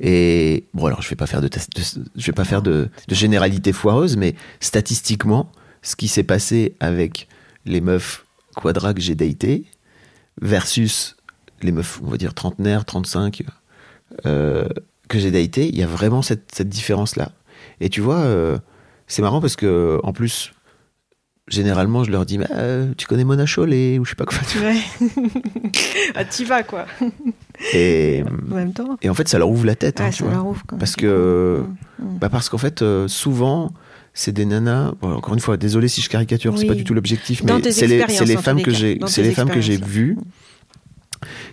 Speaker 1: Et bon, alors je vais pas faire de, je vais pas faire de, généralité foireuse, mais statistiquement, ce qui s'est passé avec les meufs quadra que j'ai daté versus les meufs, on va dire trentenaires, 35 euh, que j'ai daté, il y a vraiment cette, cette différence-là. Et tu vois, euh, c'est marrant parce que en plus, généralement, je leur dis, Bah, euh, tu connais Mona Chollet ou je sais pas quoi.
Speaker 2: Ouais. [laughs] ah, t'y vas, quoi.
Speaker 1: Et,
Speaker 2: En même temps.
Speaker 1: et en fait, ça leur ouvre la tête, hein,
Speaker 2: Ah,
Speaker 1: tu
Speaker 2: ça
Speaker 1: vois.
Speaker 2: leur ouvre, quoi.
Speaker 1: Parce que,
Speaker 2: Mm.
Speaker 1: bah parce qu'en fait, euh, souvent, c'est des nanas. bon, encore une fois, désolé si je caricature, c'est
Speaker 2: Oui.
Speaker 1: pas du tout l'objectif, mais c'est les, c'est les femmes
Speaker 2: les
Speaker 1: que j'ai, c'est les femmes que j'ai vues,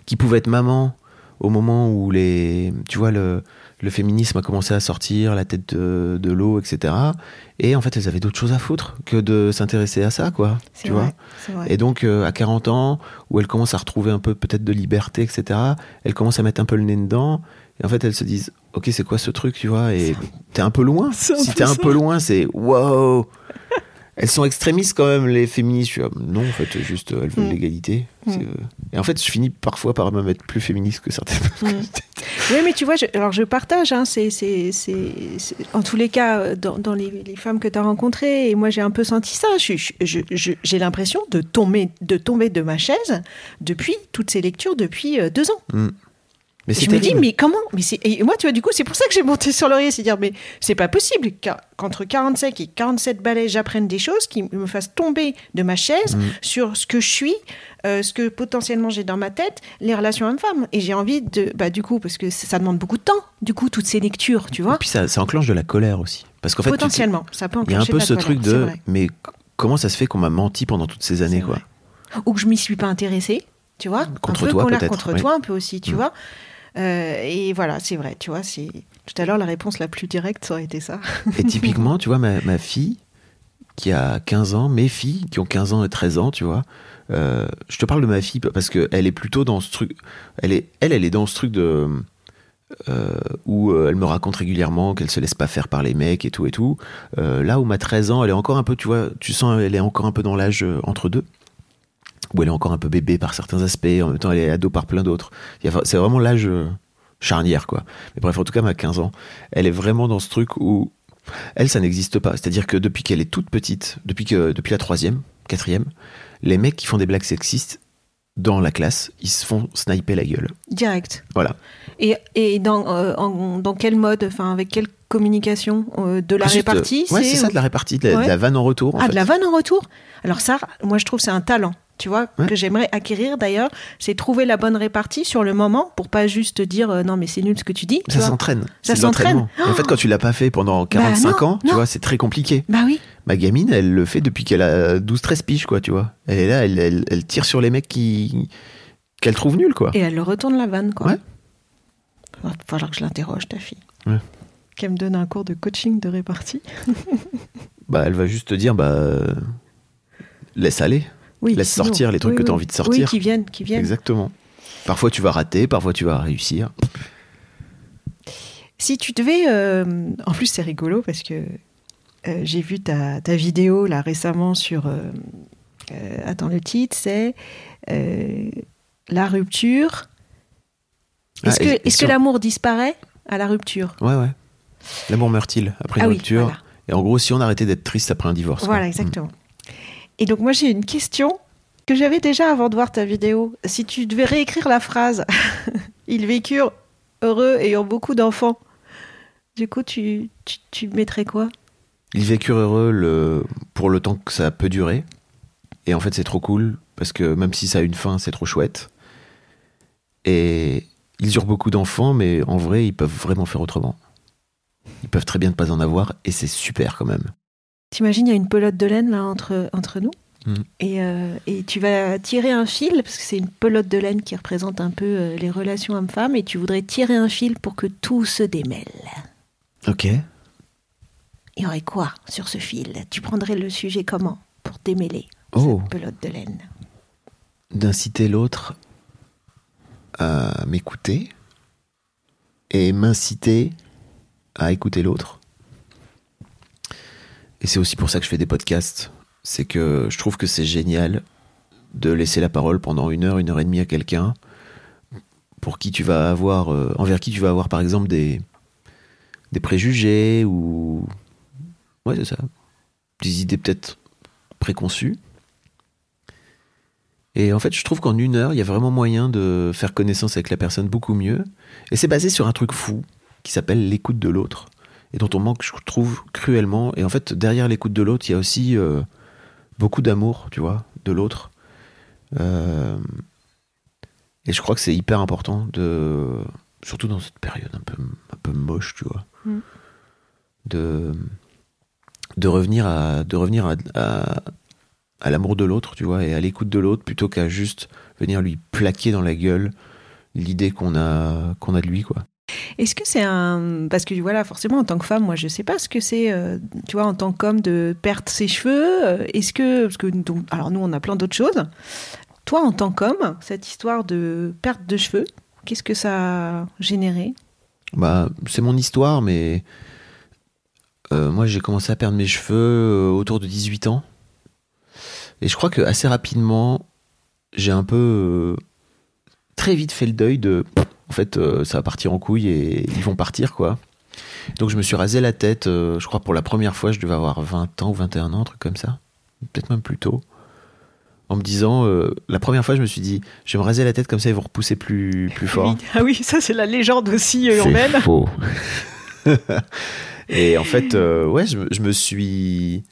Speaker 1: qui pouvaient être mamans au moment où les, tu vois, le, le féminisme a commencé à sortir, la tête de, de l'eau, etc. Et en fait, elles avaient d'autres choses à foutre que de s'intéresser à ça, quoi. Tu
Speaker 2: vrai,
Speaker 1: vois.
Speaker 2: vrai.
Speaker 1: Et donc, euh, à 40 ans, où elles commencent à retrouver un peu peut-être de liberté, etc., elles commencent à mettre un peu le nez dedans. Et en fait, elles se disent, ok, c'est quoi ce truc, tu vois? Et t'es un peu loin. Si t'es un peu loin, c'est wow Elles sont extrémistes quand même, les féministes. Je suis là, non, en fait, juste, elles veulent
Speaker 2: Mm.
Speaker 1: l'égalité.
Speaker 2: Mm.
Speaker 1: Euh, Et en fait, je finis parfois par me mettre plus féministe que certaines.
Speaker 2: Mm. [laughs] Oui, mais tu vois, je, alors je partage, hein, c'est, en tous les cas, euh, dans, dans les, les femmes que tu as rencontrées, et moi j'ai un peu senti ça, j'ai l'impression de tomber, de tomber de ma chaise depuis toutes ces lectures depuis euh, deux ans.
Speaker 1: Mais
Speaker 2: Et je me dis, mais comment mais. Et moi, tu vois, du coup, c'est pour ça que j'ai monté sur l'oreiller, c'est dire, mais c'est pas possible qu'entre 45 et 47 balais, j'apprenne des choses qui me fassent tomber de ma chaise
Speaker 1: Mm.
Speaker 2: sur ce que je suis, euh, ce que potentiellement j'ai dans ma tête, les relations hommes-femmes. Et j'ai envie de, bah, du coup, parce que ça demande beaucoup de temps, du coup, toutes ces lectures, tu
Speaker 1: Et
Speaker 2: vois,
Speaker 1: puis ça, ça enclenche de la colère aussi. Parce qu'en fait,
Speaker 2: potentiellement, ça peut
Speaker 1: il y a un
Speaker 2: enclencher
Speaker 1: peu ce
Speaker 2: colère,
Speaker 1: truc de, mais comment ça se fait qu'on m'a menti pendant toutes ces années, quoi?
Speaker 2: ou que je m'y suis pas intéressée, tu vois?
Speaker 1: Contre
Speaker 2: un peu
Speaker 1: toi,
Speaker 2: colère
Speaker 1: peut-être,
Speaker 2: contre
Speaker 1: oui.
Speaker 2: toi, un peu aussi, tu
Speaker 1: Mm.
Speaker 2: vois? Euh, et voilà, c'est vrai, tu vois. C'est tout à l'heure la réponse la plus directe, ça aurait été ça.
Speaker 1: Et [laughs] typiquement, tu vois, ma, ma fille, qui a 15 ans, mes filles, qui ont 15 ans et 13 ans, tu vois, euh, je te parle de ma fille parce qu'elle est plutôt dans ce truc. Elle est, elle, elle est dans ce truc de. euh, où elle me raconte régulièrement qu'elle se laisse pas faire par les mecs et tout et tout. Euh, là où ma 13 ans, elle est encore un peu, tu vois, tu sens, elle est encore un peu dans l'âge entre deux, où elle est encore un peu bébé par certains aspects, en même temps elle est ado par plein d'autres. C'est vraiment l'âge euh, charnière, quoi. Mais bref, en tout cas, ma 15 ans, elle est vraiment dans ce truc où elle, ça n'existe pas. C'est-à-dire que depuis qu'elle est toute petite, depuis que depuis la troisième, quatrième, les mecs qui font des blagues sexistes dans la classe, ils se font sniper la gueule.
Speaker 2: Direct.
Speaker 1: Voilà.
Speaker 2: Et, et dans, euh, en- dans quel mode, enfin avec quelle communication euh, De la
Speaker 1: Juste,
Speaker 2: répartie
Speaker 1: Ouais, c'est ça, de la répartie, de la,
Speaker 2: Ouais.
Speaker 1: de la vanne en retour. en
Speaker 2: Ah,
Speaker 1: fait.
Speaker 2: de la vanne en retour? Alors ça, moi je trouve c'est un talent, tu vois,
Speaker 1: Ouais.
Speaker 2: que j'aimerais acquérir d'ailleurs, c'est trouver la bonne répartie sur le moment pour pas juste dire euh, non mais c'est nul ce que tu dis. tu
Speaker 1: Ça s'entraîne.
Speaker 2: Ça s'entraîne.
Speaker 1: en fait, quand tu l'as pas fait pendant 45
Speaker 2: non,
Speaker 1: ans, tu
Speaker 2: non.
Speaker 1: vois, c'est très compliqué.
Speaker 2: Bah oui.
Speaker 1: Ma gamine, elle le fait depuis qu'elle a 12-13 piges, quoi, tu vois. Elle est là, elle, elle- elle tire sur les mecs qui qu'elle trouve nuls, quoi.
Speaker 2: Et elle le retourne la vanne, quoi.
Speaker 1: Ouais.
Speaker 2: Va falloir que je l'interroge, ta fille.
Speaker 1: Ouais.
Speaker 2: Qu'elle me donne un cours de coaching de répartie.
Speaker 1: Bah, elle va juste te dire, bah, laisse aller.
Speaker 2: Oui,
Speaker 1: Laisse
Speaker 2: sinon-
Speaker 1: sortir les trucs
Speaker 2: oui,
Speaker 1: que t'as
Speaker 2: oui.
Speaker 1: envie de sortir.
Speaker 2: Oui, qui viennent, qui viennent.
Speaker 1: Exactement. Parfois, tu vas rater, parfois, tu vas réussir.
Speaker 2: Si tu devais. euh, En plus, c'est rigolo parce que euh, j'ai vu ta, ta vidéo là récemment sur. euh, attends, le titre, c'est La rupture. Est-ce
Speaker 1: Ah,
Speaker 2: que, est-ce
Speaker 1: sur-
Speaker 2: que l'amour disparaît à la rupture?
Speaker 1: Ouais, ouais. L'amour meurt-il après une
Speaker 2: Ah oui,
Speaker 1: rupture?
Speaker 2: voilà.
Speaker 1: Et en gros, si on arrêtait d'être triste après un divorce. quoi.
Speaker 2: Voilà, exactement. Et donc, moi, j'ai une question que j'avais déjà avant de voir ta vidéo. Si tu devais réécrire la phrase [laughs] Ils vécurent heureux ayant beaucoup d'enfants, du coup, tu, tu, mettrais quoi?
Speaker 1: Ils vécurent heureux pour le temps que ça peut durer. Et en fait, c'est trop cool parce que même si ça a une fin, c'est trop chouette. Et ils eurent beaucoup d'enfants, mais en vrai, ils peuvent vraiment faire autrement. Ils peuvent très bien ne pas en avoir et c'est super quand même.
Speaker 2: T'imagines, il y a une pelote de laine là entre, entre nous.
Speaker 1: Mm.
Speaker 2: Et, euh, et tu vas tirer un fil, parce que c'est une pelote de laine qui représente un peu euh, les relations hommes-femmes, et tu voudrais tirer un fil pour que tout se démêle.
Speaker 1: Ok.
Speaker 2: Il y aurait quoi sur ce fil? Tu prendrais le sujet comment pour démêler
Speaker 1: Oh.
Speaker 2: cette pelote de laine?
Speaker 1: D'inciter l'autre à m'écouter et m'inciter à écouter l'autre. Et c'est aussi pour ça que je fais des podcasts. C'est que je trouve que c'est génial de laisser la parole pendant une heure, une heure et demie à quelqu'un pour qui tu vas avoir, euh, envers qui tu vas avoir par exemple des, des préjugés ou. Ouais, c'est ça. Des idées peut-être préconçues. Et en fait, je trouve qu'en une heure, il y a vraiment moyen de faire connaissance avec la personne beaucoup mieux. Et c'est basé sur un truc fou qui s'appelle l'écoute de l'autre et dont on manque, je trouve, cruellement. Et en fait, derrière l'écoute de l'autre, il y a aussi euh, beaucoup d'amour, tu vois, de l'autre. Euh, et je crois que c'est hyper important de, surtout dans cette période un peu, un peu moche, tu vois,
Speaker 2: Mm.
Speaker 1: de, de revenir à, de revenir à, à, à l'amour de l'autre, tu vois, et à l'écoute de l'autre plutôt qu'à juste venir lui plaquer dans la gueule l'idée qu'on a, qu'on a de lui, quoi.
Speaker 2: Est-ce que c'est un... Parce que voilà, forcément, en tant que femme, moi, je sais pas ce que c'est, euh, tu vois, en tant qu'homme, de perdre ses cheveux. euh, Est-ce que... Parce que, donc, alors nous, on a plein d'autres choses. Toi, en tant qu'homme, cette histoire de perte de cheveux, qu'est-ce que ça a généré?
Speaker 1: Bah, c'est mon histoire, mais euh, moi j'ai commencé à perdre mes cheveux autour de 18 ans. Et je crois que assez rapidement, j'ai un peu très vite fait le deuil de. En fait, euh, ça va partir en couille et ils vont partir, quoi. Donc je me suis rasé la tête, euh, je crois pour la première fois, je devais avoir 20 ans ou 21 ans, un truc comme ça. Peut-être même plus tôt. En me disant, euh, la première fois, je me suis dit, je vais me raser la tête comme ça, ils vont repousser plus, plus fort.
Speaker 2: Oui. Ah oui, ça, c'est la légende aussi euh,
Speaker 1: C'est
Speaker 2: urbaine.
Speaker 1: faux. [laughs] et en fait, euh, ouais, je, me- je me suis,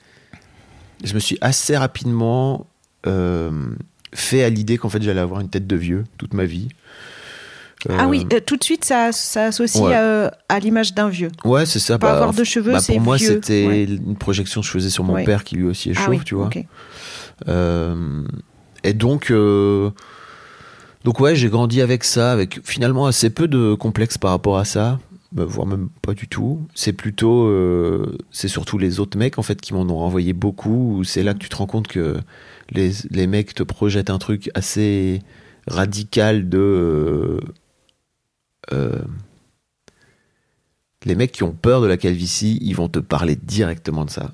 Speaker 1: je me suis assez rapidement euh, fait à l'idée qu'en fait j'allais avoir une tête de vieux toute ma vie.
Speaker 2: Ah
Speaker 1: Euh,
Speaker 2: oui, euh, tout de suite, ça, ça associe
Speaker 1: Ouais.
Speaker 2: euh, à l'image d'un vieux.
Speaker 1: Ouais, c'est ça.
Speaker 2: Pas
Speaker 1: bah,
Speaker 2: avoir de cheveux,
Speaker 1: bah,
Speaker 2: c'est
Speaker 1: pour moi, c'était
Speaker 2: Ouais.
Speaker 1: une projection que je faisais sur mon
Speaker 2: Ouais.
Speaker 1: père qui lui aussi est
Speaker 2: ah
Speaker 1: chauve,
Speaker 2: oui,
Speaker 1: tu vois. et donc, donc ouais, j'ai grandi avec ça, avec finalement assez peu de complexes par rapport à ça, bah, voire même pas du tout. C'est plutôt, euh, c'est surtout les autres mecs en fait qui m'en ont renvoyé beaucoup. C'est là que tu te rends compte que les, les mecs te projettent un truc assez radical de euh, Les mecs qui ont peur de la calvitie, ils vont te parler directement de ça.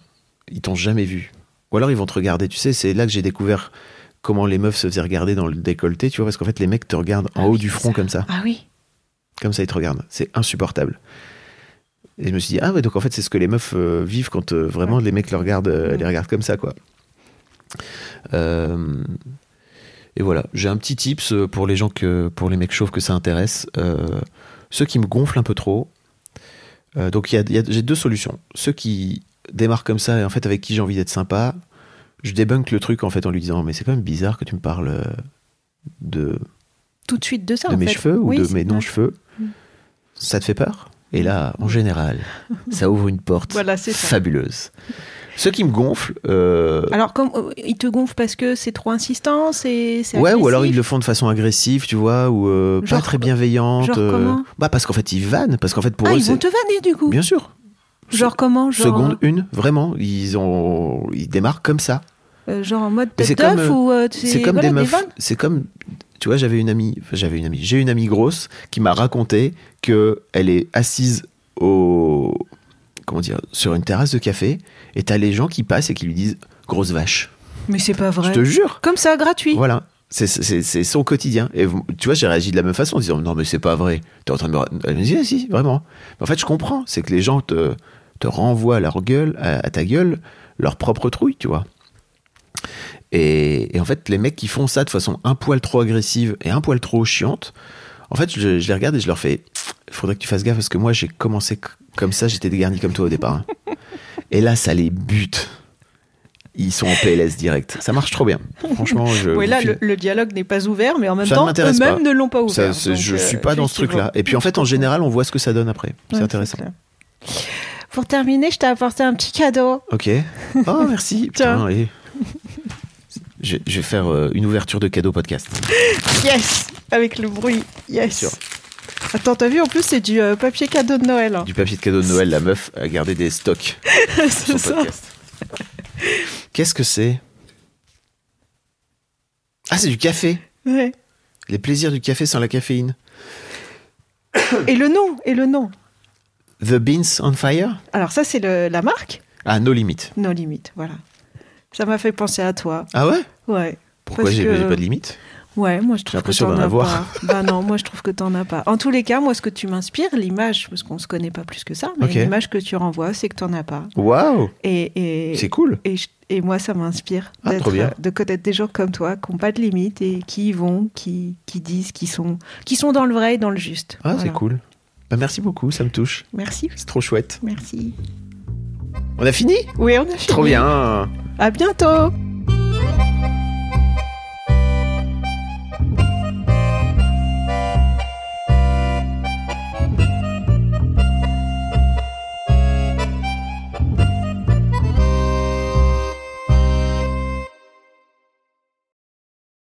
Speaker 1: Ils t'ont jamais vu. Ou alors ils vont te regarder. Tu sais, c'est là que j'ai découvert comment les meufs se faisaient regarder dans le décolleté, tu vois, parce qu'en fait, les mecs te regardent en
Speaker 2: Ah
Speaker 1: haut
Speaker 2: oui,
Speaker 1: du front
Speaker 2: ça.
Speaker 1: comme ça.
Speaker 2: Ah oui.
Speaker 1: Comme ça, ils te regardent. C'est insupportable. Et je me suis dit, ah ouais, donc en fait, c'est ce que les meufs euh, vivent quand euh, vraiment les mecs les regardent, euh,
Speaker 2: Ouais.
Speaker 1: les regardent comme ça, quoi. Et voilà, j'ai un petit tips euh, pour les gens que, pour les mecs chauves que ça intéresse. Euh, ceux qui me gonflent un peu trop. Euh, donc y a- y a- j'ai deux solutions. Ceux qui démarrent comme ça et en fait avec qui j'ai envie d'être sympa, je débunk le truc en fait en lui disant mais c'est quand même bizarre que tu me parles de
Speaker 2: Tout de suite de ça.
Speaker 1: de
Speaker 2: en
Speaker 1: mes
Speaker 2: fait.
Speaker 1: cheveux ou de mes
Speaker 2: ouais.
Speaker 1: non-cheveux.
Speaker 2: Mm.
Speaker 1: Ça te fait peur? Et là, en général, [laughs] ça ouvre une porte
Speaker 2: Voilà, c'est ça.
Speaker 1: Ceux qui me gonflent, euh,
Speaker 2: Alors, comme, euh, ils te gonflent parce que c'est trop insistant, c'est.
Speaker 1: ouais, ou alors ils le font de façon agressive, tu vois, ou euh, pas très bienveillante.
Speaker 2: genre
Speaker 1: euh,
Speaker 2: comment
Speaker 1: bah parce qu'en fait ils vannent, parce qu'en fait pour
Speaker 2: Ah,
Speaker 1: eux
Speaker 2: ils vont te vanner du coup.
Speaker 1: bien sûr.
Speaker 2: Genre comment genre,
Speaker 1: Seconde une, vraiment, ils ont, ils démarrent comme ça.
Speaker 2: genre en mode tête d'œuf
Speaker 1: comme,
Speaker 2: ou
Speaker 1: C'est comme
Speaker 2: voilà,
Speaker 1: des meufs. C'est comme, tu vois, j'avais une amie, enfin, j'avais une amie, j'ai une amie grosse qui m'a raconté que elle est assise au, comment dire, sur une terrasse de café et t'as les gens qui passent et qui lui disent grosse vache.
Speaker 2: Mais c'est pas vrai.
Speaker 1: Je te jure.
Speaker 2: Comme ça, gratuit.
Speaker 1: Voilà. C'est- son quotidien. Et tu vois, j'ai réagi de la même façon en disant non, mais c'est pas vrai. T'es en train de me. Elle me dit, Ah, si, vraiment. Mais en fait, je comprends. C'est que les gens te, te renvoient à leur gueule, à, à ta gueule, leur propre trouille, tu vois. Et, et en fait, les mecs qui font ça de façon un poil trop agressive et un poil trop chiante, en fait, je, je les regarde et je leur fais faudrait que tu fasses gaffe parce que moi, j'ai commencé comme ça, j'étais dégarni comme toi au départ. hein. Et là, ça les bute. Ils sont en PLS direct. Ça marche trop bien. Franchement, je.
Speaker 2: Oui, là, le, le dialogue n'est pas ouvert, mais en même
Speaker 1: Ça
Speaker 2: temps, eux-mêmes ne l'ont pas ouvert.
Speaker 1: je
Speaker 2: euh,
Speaker 1: suis pas dans ce truc-là. Et puis en fait, en général, on voit ce que ça donne après. C'est
Speaker 2: Ouais,
Speaker 1: intéressant.
Speaker 2: Pour terminer, je t'ai apporté un petit cadeau.
Speaker 1: Ok. [laughs] Oh, merci. Putain. Je, je vais faire euh, une ouverture de cadeau podcast.
Speaker 2: Yes Avec le bruit. Yes
Speaker 1: sûr.
Speaker 2: Attends, t'as vu, en plus, c'est du euh, papier cadeau de Noël. hein.
Speaker 1: Du papier de cadeau de Noël, la meuf a gardé des stocks [laughs] pour
Speaker 2: c'est
Speaker 1: son
Speaker 2: ça.
Speaker 1: podcast. Qu'est-ce que c'est? Ah, c'est du café.
Speaker 2: Ouais.
Speaker 1: Les plaisirs du café sans la caféine.
Speaker 2: Et le nom, et le nom.
Speaker 1: The Beans on Fire?
Speaker 2: Alors ça, c'est le- la marque?
Speaker 1: Ah, No Limit.
Speaker 2: No Limit, voilà. Ça m'a fait penser à toi.
Speaker 1: Ah ouais?
Speaker 2: Ouais.
Speaker 1: Pourquoi
Speaker 2: Parce
Speaker 1: j'ai
Speaker 2: que-
Speaker 1: j'ai pas de limite?
Speaker 2: Ouais, moi je trouve que
Speaker 1: l'impression
Speaker 2: t'en
Speaker 1: d'en
Speaker 2: as
Speaker 1: avoir.
Speaker 2: pas. [laughs] Bah non, moi je trouve que t'en as pas. En tous les cas, moi ce que tu m'inspires, l'image, parce qu'on se connaît pas plus que ça, mais l'image que tu renvoies, c'est que t'en as pas.
Speaker 1: Waouh
Speaker 2: Et, et,
Speaker 1: C'est cool.
Speaker 2: et, moi ça m'inspire
Speaker 1: Ah,
Speaker 2: d'être-
Speaker 1: trop bien.
Speaker 2: de connaître des gens comme toi qui n'ont pas de limite et qui y vont, qui, qui disent, qui sont, qui sont dans le vrai et dans le juste.
Speaker 1: Ah,
Speaker 2: Voilà.
Speaker 1: c'est cool. Bah, merci beaucoup, ça me touche.
Speaker 2: Merci.
Speaker 1: C'est trop chouette.
Speaker 2: Merci.
Speaker 1: On a fini?
Speaker 2: Oui, on a fini.
Speaker 1: Trop bien
Speaker 2: À bientôt.